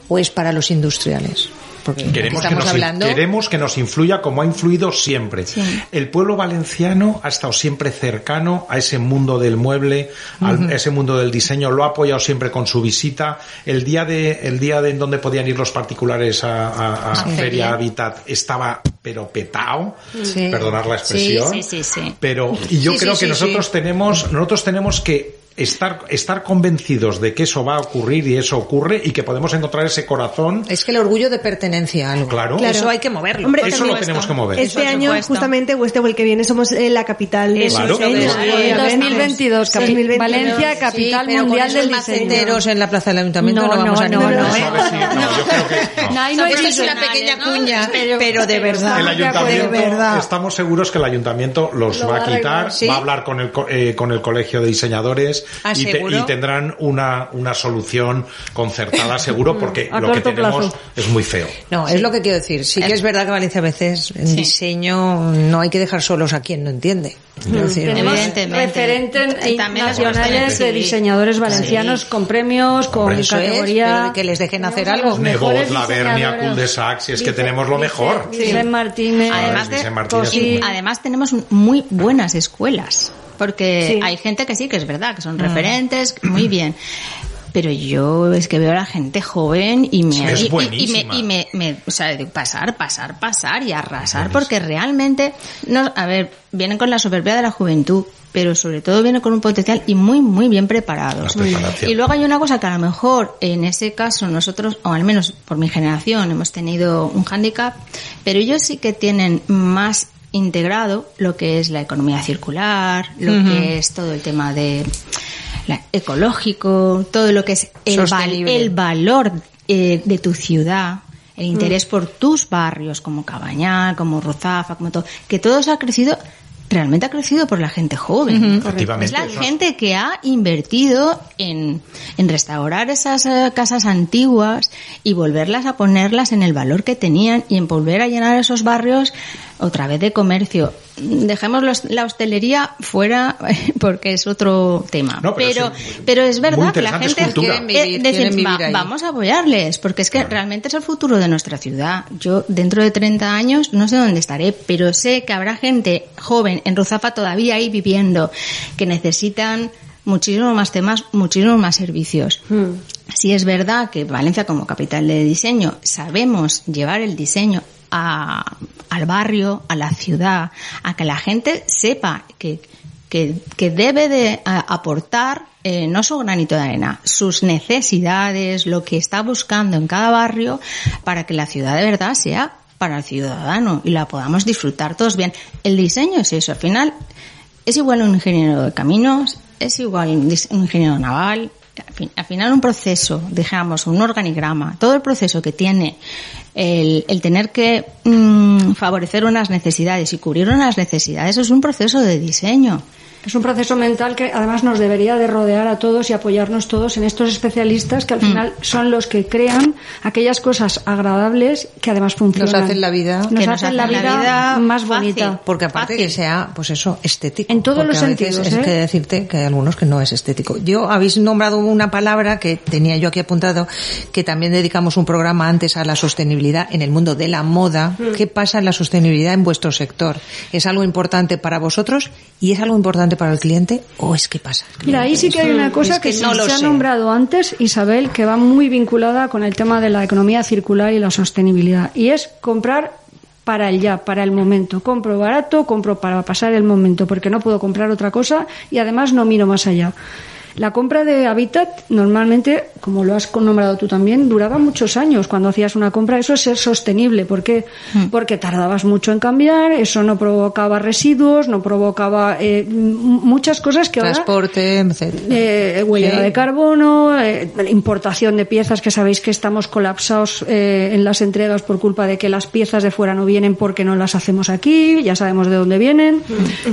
o es para los industriales? Porque Queremos que, nos, hablando... queremos que nos influya como ha influido siempre. El pueblo valenciano ha estado siempre cercano a ese mundo del mueble, a ese mundo del diseño, lo ha apoyado siempre con su visita. El día de, el día de en donde podían ir los particulares a, a- a A Feria. Habitat estaba pero petao, Sí. perdonar la expresión. Sí, sí, sí, sí. Pero y yo creo que nosotros tenemos nosotros tenemos que estar estar convencidos de que eso va a ocurrir y eso ocurre y que podemos encontrar ese corazón Es que el orgullo de pertenencia a algo. Claro. Eso hay que moverlo. Hombre, Eso lo tenemos que mover. Este Por año, justamente, o este o el que viene, somos eh, la capital del Eso Claro, diseño. es Eh, obviamente. 2022, capi- 2022. Valencia, capital pero mundial del diseño. maceteros en la plaza del ayuntamiento no, No, vamos no, a no, no. Eso si- no, yo creo que no. No, Esto es una pequeña ¿no? cuña, Pero- de verdad. El ayuntamiento, De verdad. estamos seguros que el ayuntamiento los Lo va a quitar. ¿Sí? va a hablar con el, co- eh, con el colegio de diseñadores y, te- y tendrán una, una solución concertada seguro porque lo que tenemos plazo. es muy feo. No, es lo que quiero decir. Sí que es verdad que Valencia a veces en Sí. diseño no hay que dejar solos a quien no entiende. Quiero decir, Tenemos referentes Y también los nacionales de sí. diseñadores valencianos con premios, con Hombre, eso es, categoría. que les dejen hacer algo. Nebot, mejores La Vernia, diseñadores. Cul-de-sac, si es que tenemos lo mejor. Martínez. Además, de, Martínez. y además tenemos muy buenas escuelas, porque Sí. hay gente que sí, que es verdad, que son referentes, muy bien. Pero yo es que veo a la gente joven y me, Sí, es y- y- y, buenísima. me, y me, me- o sea, pasar, pasar, pasar y arrasar, porque realmente, no, a ver, vienen con la soberbia de la juventud, pero sobre todo vienen con un potencial y muy, muy bien preparados. Y luego hay una cosa que a lo mejor en ese caso nosotros, o al menos por mi generación, hemos tenido un hándicap, pero ellos sí que tienen más integrado lo que es la economía circular, lo que es todo el tema de la- ecológico, todo lo que es el, val- el valor eh, de tu ciudad, el interés por tus barrios como Cabañal, como Rozafa, como todo, que todo eso ha crecido, realmente ha crecido por la gente joven. Es la Eso- gente que ha invertido en, en restaurar esas eh, casas antiguas y volverlas a ponerlas en el valor que tenían y en volver a llenar esos barrios otra vez de comercio. Dejemos los- la hostelería fuera porque es otro tema. No, pero pero, es pero es muy verdad que la gente vivir, eh, decir, quieren vivir "Va- ahí". vamos a apoyarles porque es que realmente es el futuro de nuestra ciudad. Yo dentro de 30 años no sé dónde estaré, pero sé que habrá gente joven en Ruzafa todavía ahí viviendo que necesitan muchísimos más temas, muchísimos más servicios. Si es verdad que Valencia como capital de diseño sabemos llevar el diseño a- al barrio, a la ciudad, a que la gente sepa que, que, que debe de aportar eh, no su granito de arena, sus necesidades, lo que está buscando en cada barrio para que la ciudad de verdad sea para el ciudadano y la podamos disfrutar todos bien. El diseño es eso, al final es igual un ingeniero de caminos, es igual un ingeniero naval, final un proceso, digamos, un organigrama, todo el proceso que tiene el, el tener que mm, favorecer unas necesidades y cubrir unas necesidades es un proceso de diseño. Es un proceso mental que además nos debería de rodear a todos y apoyarnos todos en estos especialistas que al final son los que crean aquellas cosas agradables que además funcionan. Nos hacen la vida- Nos que nos hacen la hacen la vida, vida más fácil. bonita. Porque aparte Fácil. que sea, pues eso, estético. En todos los sentidos, Es ¿eh? que decirte que hay algunos que no es estético. Yo habéis nombrado una palabra que tenía yo aquí apuntado, que también dedicamos un programa antes a la sostenibilidad en el mundo de la moda. Mm. ¿Qué pasa en la sostenibilidad en vuestro sector? ¿Es algo importante para vosotros y es algo importante para el cliente o es que pasa? Mira, ahí sí que hay una cosa Es que no se ha nombrado antes, Isabel, que va muy vinculada con el tema de la economía circular y la sostenibilidad. Y es comprar para el ya, para el momento. Compro barato, compro para pasar el momento, porque no puedo comprar otra cosa y además no miro más allá. La compra de hábitat normalmente, como lo has nombrado tú también, duraba muchos años cuando hacías una compra. Eso es ser sostenible. ¿Por qué? Hmm. Porque tardabas mucho en cambiar, eso no provocaba residuos, no provocaba eh, muchas cosas que ahora Transporte, etc. eh, huella Sí. de carbono, eh, importación de piezas que sabéis que estamos colapsados eh, en las entregas por culpa de que las piezas de fuera no vienen porque no las hacemos aquí, ya sabemos de dónde vienen.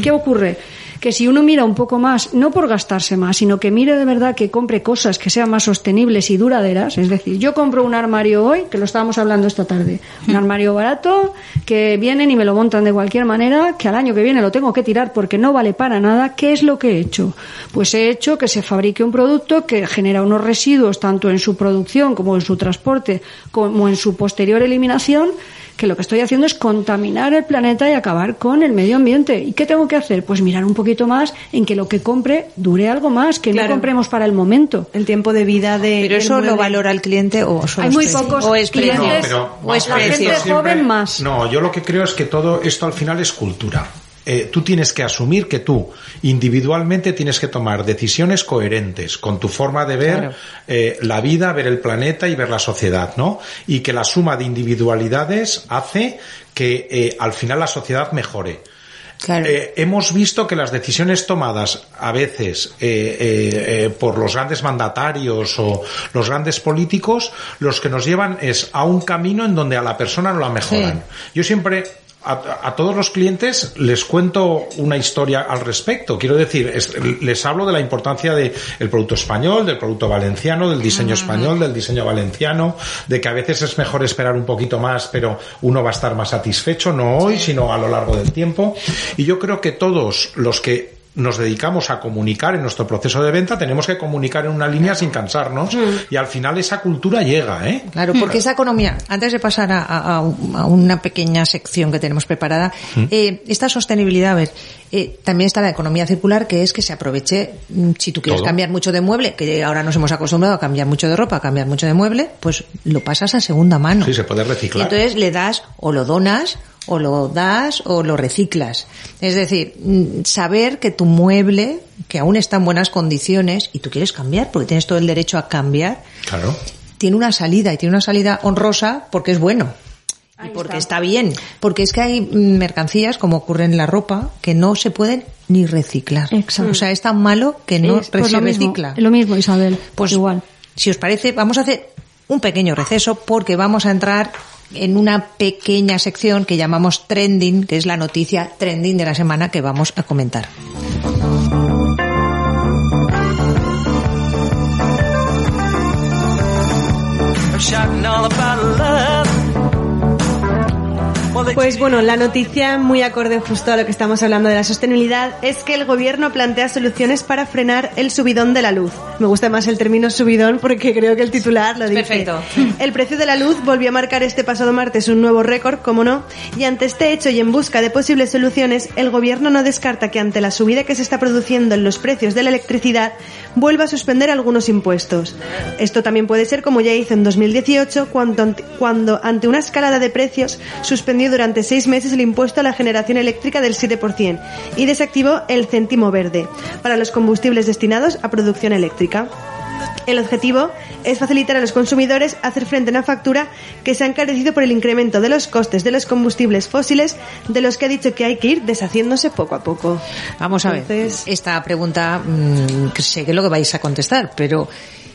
¿Qué ocurre? Que si uno mira un poco más, no por gastarse más, sino que mire de verdad que compre cosas que sean más sostenibles y duraderas, es decir, yo compro un armario hoy, que lo estábamos hablando esta tarde, un armario barato, que vienen y me lo montan de cualquier manera, que al año que viene lo tengo que tirar porque no vale para nada, ¿qué es lo que he hecho? Pues he hecho que se fabrique un producto que genera unos residuos tanto en su producción como en su transporte, como en su posterior eliminación, que lo que estoy haciendo es contaminar el planeta y acabar con el medio ambiente. ¿Y qué tengo que hacer? Pues mirar un poquito más en que lo que compre dure algo más, que Claro. no compremos para el momento. El tiempo de vida de. Pero eso lo valora el cliente o solo Hay muy pocos o es precio. clientes. No, pero o es gente joven más. No, yo lo que creo es que todo esto al final es cultura. Eh, tú tienes que asumir que tú individualmente tienes que tomar decisiones coherentes con tu forma de ver Claro. eh, la vida, ver el planeta y ver la sociedad, ¿no? Y que la suma de individualidades hace que eh, al final la sociedad mejore. Claro. Eh, hemos visto que las decisiones tomadas a veces eh, eh, eh, por los grandes mandatarios o los grandes políticos, los que nos llevan es a un camino en donde a la persona no la mejoran. Yo siempre a, a todos los clientes les cuento una historia al respecto. Quiero decir, es- les hablo de la importancia del producto español, del producto valenciano, del diseño español, del diseño valenciano, de que a veces es mejor esperar un poquito más, pero uno va a estar más satisfecho, no hoy, sino a lo largo del tiempo. Y yo creo que todos los que nos dedicamos a comunicar en nuestro proceso de venta, tenemos que comunicar en una línea sin cansarnos y al final esa cultura llega, ¿eh? Claro, porque esa economía, antes de pasar a, a- a un- a una pequeña sección que tenemos preparada, eh, esta sostenibilidad, a ver, eh, también está la economía circular, que es que se aproveche, mm, si tú quieres Todo. cambiar mucho de mueble, que ahora nos hemos acostumbrado a cambiar mucho de ropa, a cambiar mucho de mueble, pues lo pasas a segunda mano. Sí, se puede Y reciclar. entonces le das o lo donas o lo das o lo reciclas. Es decir, mm, saber que tu mueble, que aún está en buenas condiciones y tú quieres cambiar, porque tienes todo el derecho a cambiar, Claro. tiene una salida y tiene una salida honrosa porque es bueno. Y porque está. está. bien. Porque es que hay mm, mercancías, como ocurre en la ropa, que no se pueden ni reciclar. Exacto. O sea, es tan malo que no Es, pues se lo mismo, recicla. lo mismo, Isabel. Pues igual. Si os parece, vamos a hacer un pequeño receso porque vamos a entrar en una pequeña sección que llamamos trending, que es la noticia trending de la semana que vamos a comentar. Pues bueno, la noticia muy acorde justo a lo que estamos hablando de la sostenibilidad es que el gobierno plantea soluciones para frenar el subidón de la luz. Me gusta más el término subidón porque creo que el titular lo dice. Perfecto. El precio de la luz volvió a marcar este pasado martes un nuevo récord, como no, y ante este hecho y en busca de posibles soluciones, el gobierno no descarta que ante la subida que se está produciendo en los precios de la electricidad, vuelva a suspender algunos impuestos. Esto también puede ser como ya hizo en 2018, cuando, ante- cuando ante una escalada de precios suspendió durante seis meses el impuesto a la generación eléctrica del 7% y desactivó el céntimo verde para los combustibles destinados a producción eléctrica. El objetivo es facilitar a los consumidores hacer frente a una factura que se ha encarecido por el incremento de los costes de los combustibles fósiles, de los que ha dicho que hay que ir deshaciéndose poco a poco. Vamos a ver, esta pregunta mm, sé que es lo que vais a contestar, pero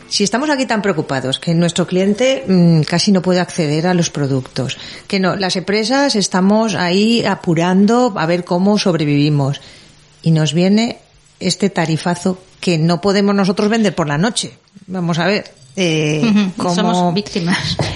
si estamos aquí tan preocupados que nuestro cliente mm, casi no puede acceder a los productos, que no, las empresas estamos ahí apurando a ver cómo sobrevivimos y nos viene este tarifazo que no podemos nosotros vender por la noche. Vamos a ver. Eh, cómo- Somos víctimas.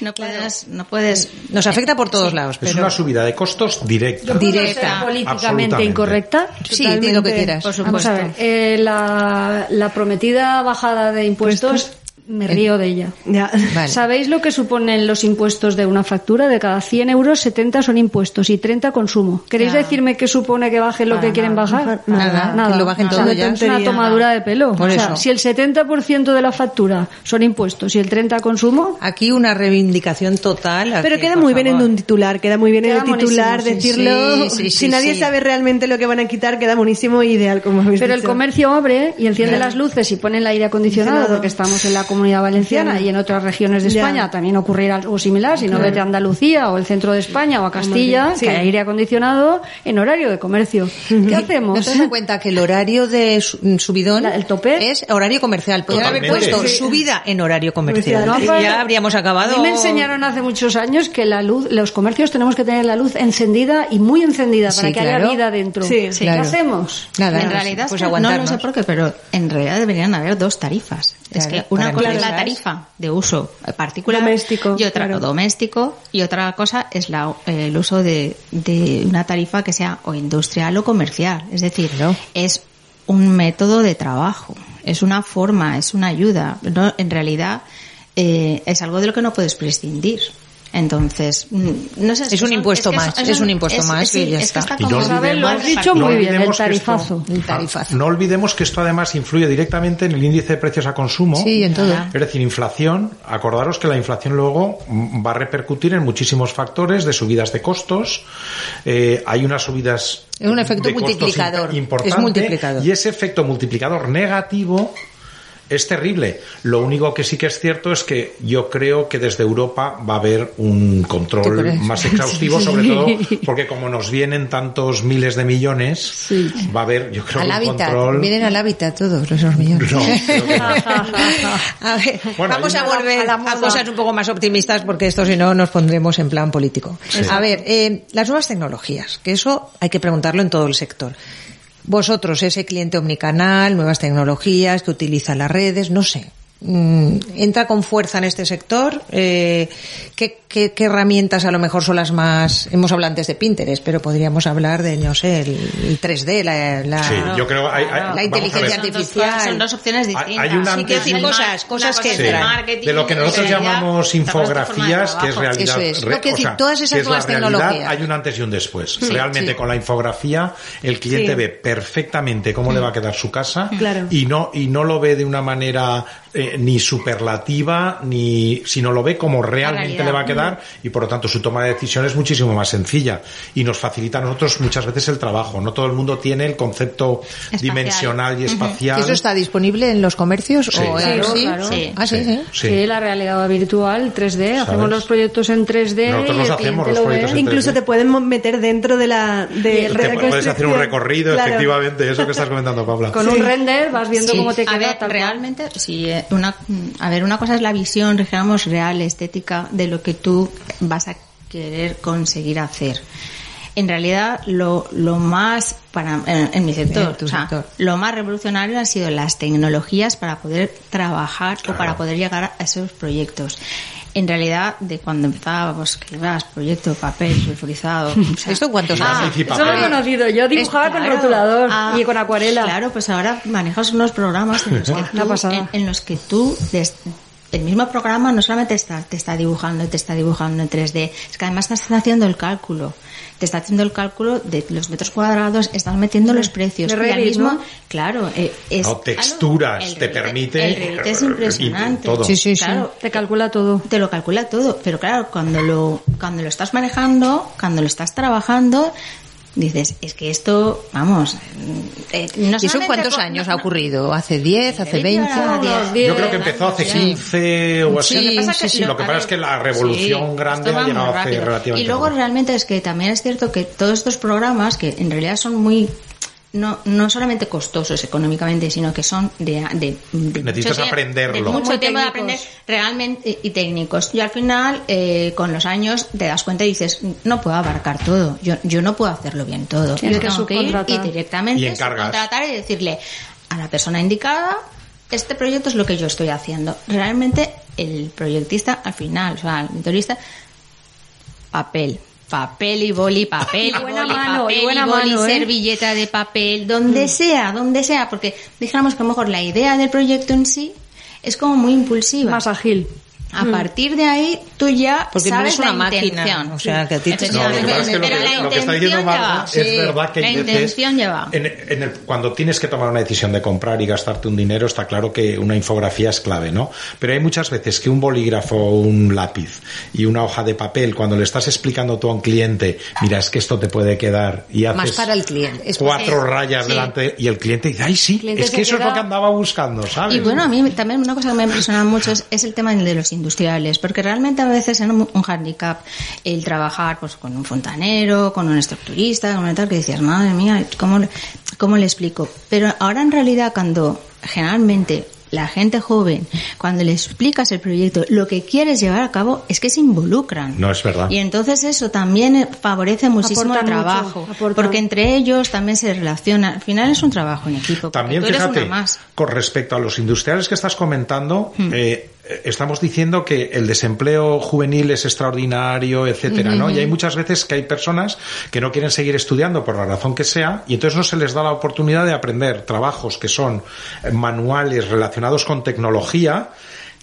No puedes, no puedes. Nos afecta por todos lados, Es una subida de costos directa. Directa. políticamente incorrecta. Sí, di lo que quieras. Por Vamos a ver, supuesto. eh, la, la prometida bajada de impuestos Me río de ella. Ya. Vale. ¿Sabéis lo que suponen los impuestos de una factura? De cada 100 euros, 70 son impuestos y 30 consumo. ¿Queréis Ya. decirme qué supone que bajen lo Para que quieren nada. bajar? Nada, que lo bajen O sea, todo ya. Es una tomadura de pelo. Por o sea, eso. si el 70% de la factura son impuestos y el 30 consumo, Aquí una reivindicación total. Pero aquí, queda por muy bien en favor. un titular, queda muy bien en Queda el titular sí. decirlo. Sí, sí, sí, si nadie sí. sabe realmente lo que van a quitar, queda buenísimo e ideal, como habéis Pero el dicho. comercio abre y enciende las luces y pone el aire acondicionado Acondicionado. porque estamos en la comunidad valenciana Claro. y en otras regiones de Ya. España también ocurrirá algo similar, si no vete a Andalucía o el centro de España o a Castilla, Sí. que hay aire acondicionado en horario de comercio. ¿Qué hacemos? ¿No te das cuenta que el horario de su- subidón La- el tope? es horario comercial? Podrían haber puesto Sí. subida en horario comercial. Comercial. No, ya habríamos acabado. A mí me enseñaron hace muchos años que la luz, los comercios tenemos que tener la luz encendida y muy encendida para Sí, que claro. haya vida dentro. Sí, ¿Qué claro. hacemos? Nada, en realidad, pues no, no sé por qué, pero en realidad deberían haber dos tarifas. Es que una cosa es la tarifa de uso particular Doméstico, y otra claro. doméstico y otra cosa es la, el uso de, de una tarifa que sea o industrial o comercial. Es decir, es un método de trabajo, es una forma, es una ayuda. No, en realidad eh, es algo de lo que no puedes prescindir. Entonces, mm, no sé. Es un son- impuesto que más, son- es un impuesto más sí, y ya es que está. Y no Isabel, lo has olvidemos- dicho no muy bien, el olvidemos que esto- tarifazo. El tarifazo. No olvidemos que esto además influye directamente en el índice de precios a consumo. Sí, en todo. Es decir, inflación, acordaros que la inflación luego mm, va a repercutir en muchísimos factores de subidas de costos. Eh, hay unas subidas Es un efecto multiplicador. imp- importante, Es multiplicador. Y ese efecto multiplicador negativo es terrible. Lo único que sí que es cierto es que yo creo que desde Europa va a haber un ¿Tú control más exhaustivo, sobre todo porque como nos vienen tantos miles de millones, va a haber, yo creo, Al un hábitat. control. Vienen al hábitat todos esos millones. No, creo que no. A ver, Bueno, vamos a volver a la a, moda. cosas un poco más optimistas porque esto si no nos pondremos en plan político. A ver, eh, las nuevas tecnologías, que eso hay que preguntarlo en todo el sector. Vosotros, ese cliente omnicanal, nuevas tecnologías que utiliza las redes, no sé. mm, entra con fuerza en este sector. Eh, ¿qué, qué, qué herramientas a lo mejor son las más? Hemos hablado antes de Pinterest, pero podríamos hablar de, no sé, el, el 3D, la, la, Sí, yo creo hay- hay- la vamos a inteligencia dos- artificial. Son dos opciones Hay- distintas. hay una Sí, que decir antes y- cosas, cosas que de lo que nosotros llamamos infografías, que es realidad. Eso es. re- No, quiero o decir, sea, todas esas es nuevas tecnologías. Hay un antes y un después. Realmente sí. con la infografía el cliente Sí. ve perfectamente cómo le va a quedar su casa Claro. y no y no lo ve de una manera eh, ni superlativa ni sino lo ve como realmente le va a quedar y por lo tanto su toma de decisión es muchísimo más sencilla y nos facilita a nosotros muchas veces el trabajo. No todo el mundo tiene el concepto Espacial. dimensional y espacial. ¿Eso está disponible en los comercios? Sí. o Claro, sí? claro. Sí. Ah, sí, sí. Sí. Sí, la realidad virtual, 3D, hacemos ¿Sabes? los proyectos en 3D Nosotros y los hacemos, los lo proyectos en Incluso 3D. te pueden meter dentro de la de, Te puedes hacer un recorrido, Claro. efectivamente, eso que estás comentando, Pablo. Con un render vas viendo Sí. cómo te a queda ver, tal cual. realmente, sí, eh, una, a ver, una cosa es la visión, digamos, real, estética de lo que tú vas a querer conseguir hacer. En realidad, lo, lo más, para, en, en mi sector, En tu o sea, sector. lo más revolucionario han sido las tecnologías para poder trabajar Claro. o para poder llegar a esos proyectos. En realidad, de cuando empezábamos, que llevas proyecto, papel, sulfurizado. o sea, ¿Esto cuántos Ah, años? sí, Eso lo he conocido. Yo dibujaba es- con claro, rotulador ah, y con acuarela. Claro, pues ahora manejas unos programas en los que tú, en, en los que tú des- el mismo programa no solamente está, te está dibujando, te está dibujando en 3D, es que además te está haciendo el cálculo. Te está haciendo el cálculo de los metros cuadrados, estás metiendo los precios. y al Revit, mismo, ¿no? claro, eh, es No, texturas, el te permite- El Revit es impresionante. todo. Sí, sí, sí. Claro, Te calcula todo. te lo calcula todo, pero claro, cuando lo, cuando lo estás manejando, cuando lo estás trabajando, dices, es que esto, vamos, eh, no ¿Y eso cuántos con- años no- ha ocurrido? ¿Hace 10? ¿Hace Revit 20? lleva Unos 10. Yo creo que empezó hace Sí. 15 o así. Sí, Lo que pasa, que, sí, sí. Lo que a pasa ver, es que la revolución sí, grande ha llegado hace relativamente Y luego poco. realmente es que también es cierto que todos estos programas, que en realidad son muy no, no solamente costosos económicamente, sino que son de, de, de Necesitas mucho aprenderlo. de mucho tiempo de aprender realmente y técnicos. Y al final, eh, con los años, te das cuenta y dices, no puedo abarcar todo, yo, yo no puedo hacerlo bien todo. Tienes yo que tengo que ir y directamente Y subcontratar y decirle a la persona indicada, este proyecto es lo que yo estoy haciendo. Realmente el proyectista al final, o sea, el mentorista, papel. Papel y boli, papel y, Y buena boli, mano, papel y buena boli, mano, ¿eh? servilleta de papel, donde sea, donde sea, porque dijéramos que a lo mejor la idea del proyecto en sí es como muy impulsiva. Más ágil. A partir de ahí, tú ya Porque no sabes eres una la máquina, intención. o sea, que a ti te- No, lo que pasa es que lo que, la lo que está diciendo Marta es Sí. verdad que hay La veces intención ya va. en- en el- cuando tienes que tomar una decisión de comprar y gastarte un dinero está claro que una infografía es clave, ¿no? Pero hay muchas veces que un bolígrafo, un lápiz y una hoja de papel cuando le estás explicando tú a un cliente, mira, es que esto te puede quedar y haces Más para el cliente. Es cuatro rayas Sí. delante y el cliente dice, ay sí, es que eso es queda- lo que andaba buscando, ¿sabes? Y bueno, a mí también una cosa que me impresiona mucho es, es el tema de los industriales, porque realmente a veces es un, un handicap el trabajar pues con un fontanero, con un estructurista, con un tal que decías, madre mía, ¿cómo, le- ¿cómo le explico? Pero ahora en realidad cuando generalmente la gente joven, cuando le explicas el proyecto, lo que quieres llevar a cabo es que se involucran. No, es verdad. Y entonces eso también eh, favorece muchísimo Aportan el trabajo, porque entre ellos también se relaciona. Al final es un trabajo en equipo. También tú eres fíjate, una más. con respecto a los industriales que estás comentando, Hmm. eh, estamos diciendo que el desempleo juvenil es extraordinario, etcétera, ¿no? Y hay muchas veces que hay personas que no quieren seguir estudiando por la razón que sea y entonces no se les da la oportunidad de aprender trabajos que son manuales relacionados con tecnología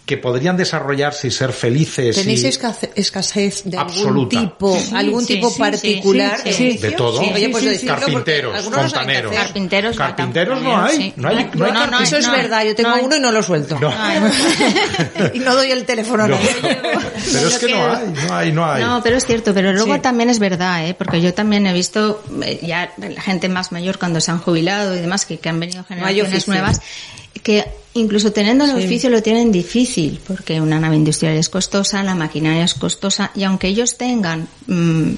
que podrían desarrollarse y ser felices ¿Tenéis y escasez, de algún Absoluta. tipo, Sí, algún sí, tipo sí, particular? sí, sí, de todo, Sí, oye, pues carpinteros, no fontaneros, hacer. Carpinteros, carpinteros no hay, sí. no hay, no hay No, no. Eso es no, verdad, yo tengo no uno y no lo suelto. No. y no doy el teléfono a No. nadie. Pero es que no hay, no hay, no hay. No, pero es cierto, pero luego Sí. también es verdad, ¿eh? porque yo también he visto eh, ya la gente más mayor cuando se han jubilado y demás, que, que han venido generaciones nuevas, que incluso teniendo el oficio lo tienen difícil, porque una nave industrial es costosa, la maquinaria es costosa, y aunque ellos tengan mm,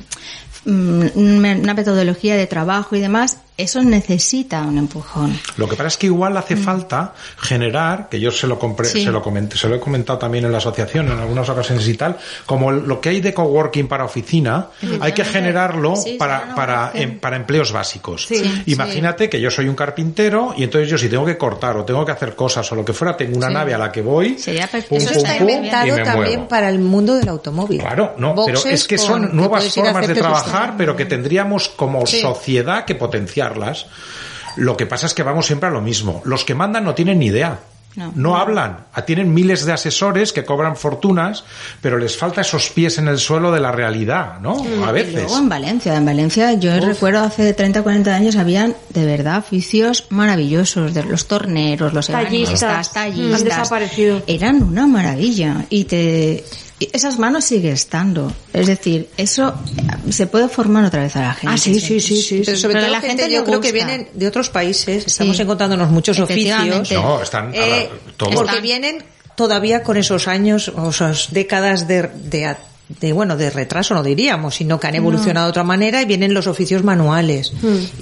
mm, una metodología de trabajo y demás, eso necesita un empujón. Lo que pasa es que igual hace falta generar, que yo se lo, Mm. Sí. se, lo comenté- se lo he comentado también en la asociación en algunas ocasiones y tal, como el- lo que hay de coworking para oficina, hay que generarlo Sí, para, para, em- para empleos básicos. Sí. Imagínate que yo soy un carpintero y entonces yo si tengo que cortar o tengo que hacer cosas o lo que fuera, tengo una Sí. nave a la que voy, Sería perfecto. pum, Eso pum, está pum, inventado también muevo. para el mundo del automóvil. Claro, no, pero es que son nuevas formas de trabajar, pero que tendríamos como Sí. sociedad que potenciarlas. Lo que pasa es que vamos siempre a lo mismo. Los que mandan no tienen ni idea. No. No, hablan. Ah, Tienen miles de asesores que cobran fortunas, pero les falta esos pies en el suelo de la realidad, ¿no? A Y veces. luego en Valencia, en Valencia yo recuerdo hace 30 40 años habían de verdad oficios maravillosos, de los torneros, los Tallistas. ebanistas, tallistas. Han desaparecido. Eran una maravilla y te esas manos sigue estando. Es decir, eso eh, se puede formar otra vez a la gente. Ah, sí, sí, sí, sí. Pero sobre Pero todo la gente, yo creo que vienen de otros países, estamos Sí. encontrándonos muchos oficios. No, están Eh, porque vienen todavía con esos años, o esas décadas de, de, de, bueno, de retraso no diríamos, sino que han evolucionado de otra manera y vienen los oficios manuales.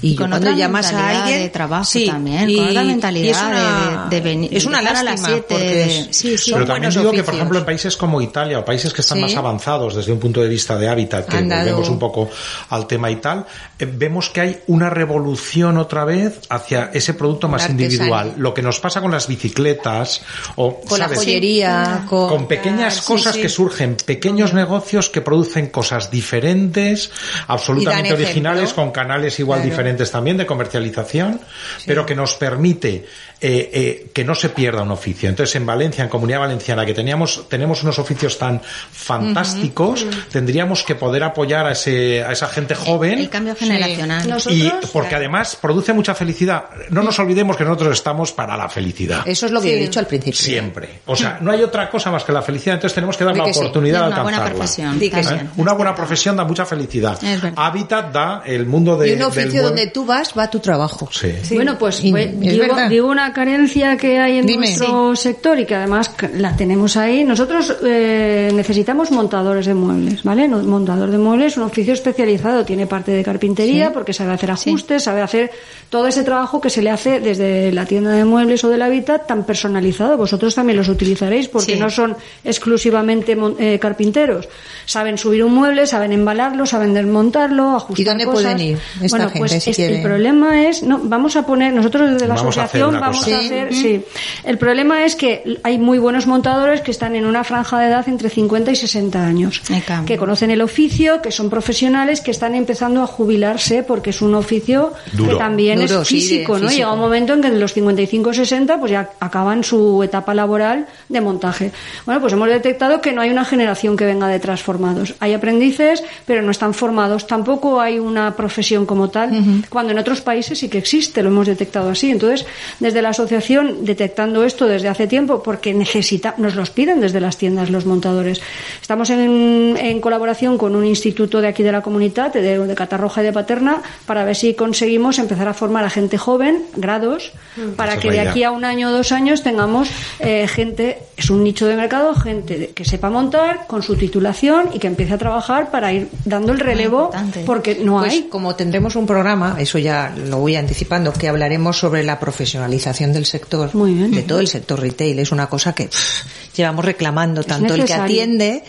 Y yo Con cuando otra llamas a alguien de trabajo sí, también, y- con otra mentalidad y es una, de, de venir es una a lástima las siete, porque de- es- sí, sí. son Pero también digo que, por ejemplo, en países como Italia o países que están Sí. más avanzados desde un punto de vista de hábitat, que volvemos un poco al tema y tal, eh, vemos que hay una revolución otra vez hacia ese producto más individual. Lo que nos pasa con las bicicletas o con la joyería, con, con pequeñas sí, cosas sí. que surgen, pequeños negocios que producen cosas diferentes, absolutamente originales, con canales igual Claro. diferentes también de comercialización, pero que nos permite eh, eh, que no se pierda un oficio. Entonces, en Valencia, en Comunidad Valenciana, que teníamos, tenemos unos oficios tan fantásticos, tendríamos que poder apoyar a, ese, a esa gente joven. el cambio generacional. Nosotros- y porque además produce mucha felicidad. No nos olvidemos que nosotros estamos para la felicidad. Eso es lo que he dicho al principio. Siempre. O sea, no hay otra cosa más que la felicidad, entonces tenemos que dar la sí. oportunidad de una buena alcanzarla. profesión. ¿Eh? sí. Una buena profesión da mucha felicidad. Hábitat da el mundo de Y un oficio donde tú vas, va tu trabajo. Sí. Bueno, pues pues, digo una carencia que hay en Dime. nuestro sector y que además la tenemos ahí. Nosotros eh, necesitamos montadores de muebles, ¿vale? No- Montador de muebles es un oficio especializado, tiene parte de carpintería porque sabe hacer ajustes, sabe hacer todo ese trabajo que se le hace desde la tienda de muebles o del hábitat tan personalizado. Vosotros también los utilizaréis porque Sí. no son exclusivamente mon- eh, carpinteros. saben subir un mueble, saben embalarlo, saben desmontarlo, ajustar ¿Y dónde cosas. pueden ir esta bueno, gente pues si es- quiere? el problema es, no, vamos a poner, nosotros desde la Vamos asociación una vamos cosa. a Sí. hacer, sí. El problema es que hay muy buenos montadores que están en una franja de edad entre 50 y 60 años, que conocen el oficio, que son profesionales, que están empezando a jubilarse porque es un oficio Duro. que también Duro, es sí, de físico, ¿no? físico. Llega un momento en que de los 55 o 60 pues ya acaban su etapa laboral de montaje. Bueno, pues hemos detectado que no hay una generación que venga detrás formados. Hay aprendices, pero no están formados. Tampoco hay una profesión como tal, cuando en otros países sí que existe, lo hemos detectado así. Entonces, desde la asociación, detectando esto desde hace tiempo, porque necesita, nos los piden desde las tiendas los montadores. Estamos en, en colaboración con un instituto de aquí de la comunidad, de, de Catarroja y de Paterna, para ver si conseguimos empezar a formar a gente joven, grados, para Esa es que la de aquí a un año o dos años tengamos eh, gente, es un nicho de mercado, gente de- que sepa montar con su titulación y que empiece a trabajar para ir dando el relevo, porque no Pues hay. como tendremos un programa, eso ya lo voy anticipando, que hablaremos sobre la profesionalización del sector, Muy bien. de todo el sector retail. Es una cosa que pff, llevamos reclamando tanto el que atiende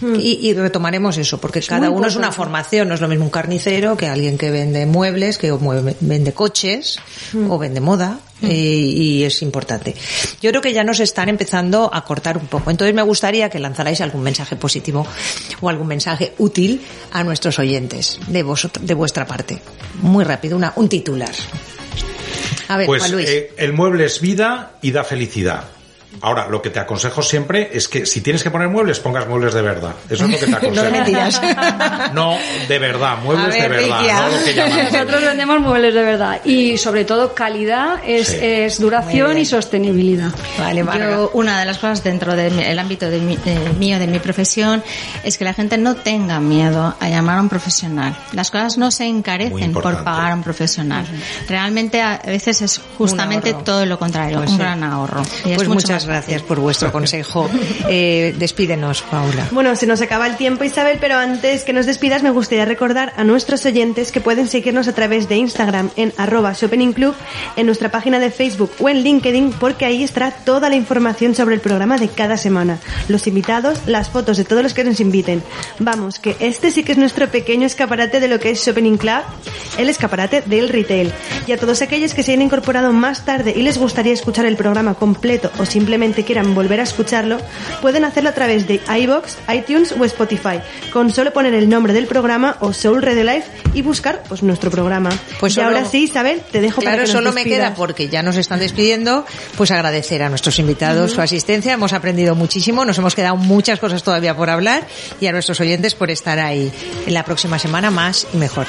y, y retomaremos eso, porque cada uno es una formación, no es lo mismo un carnicero que alguien que vende muebles, que mueve- vende coches o vende moda. eh, y es importante. Yo creo que ya nos están empezando a cortar un poco. Entonces me gustaría que lanzarais algún mensaje positivo o algún mensaje útil a nuestros oyentes de vosotros, de vuestra parte. Muy rápido, una, un titular. A ver, Pues Juan Luis. eh, el mueble es vida y da felicidad. Ahora, lo que te aconsejo siempre es que si tienes que poner muebles, pongas muebles de verdad. Eso es lo que te no aconsejo. me mentiras. No, de verdad, muebles ver, de verdad, no lo que Nosotros vendemos muebles de verdad y sobre todo calidad es, Sí. es Muy duración y sostenibilidad. Vale. Yo, una de las cosas dentro del ámbito de mi- eh, mío, de mi profesión, es que la gente no tenga miedo a llamar a un profesional. Las cosas no se encarecen por pagar a un profesional. Realmente a veces es justamente todo lo contrario, Pues un sí. gran ahorro. Y es Pues mucho muchas gracias por vuestro consejo. Eh, despídenos, Paula. Bueno, se nos acaba el tiempo, Isabel, pero antes que nos despidas me gustaría recordar a nuestros oyentes que pueden seguirnos a través de Instagram en arroba shoppingclub, en nuestra página de Facebook o en LinkedIn, porque ahí estará toda la información sobre el programa de cada semana, los invitados, las fotos de todos los que nos inviten. Vamos, que este sí que es nuestro pequeño escaparate de lo que es Shopping Club, el escaparate del retail. Y a todos aquellos que se hayan incorporado más tarde y les gustaría escuchar el programa completo o simplemente quieran volver a escucharlo, pueden hacerlo a través de iBox, iTunes o Spotify, con solo poner el nombre del programa o Soul Red Life y buscar pues nuestro programa. Pues y solo- ahora sí, Isabel, te dejo para Claro, que nos solo me despidas. queda porque ya nos están despidiendo, pues agradecer a nuestros invitados su asistencia. Hemos aprendido muchísimo, nos hemos quedado muchas cosas todavía por hablar y a nuestros oyentes por estar ahí en la próxima semana más y mejor.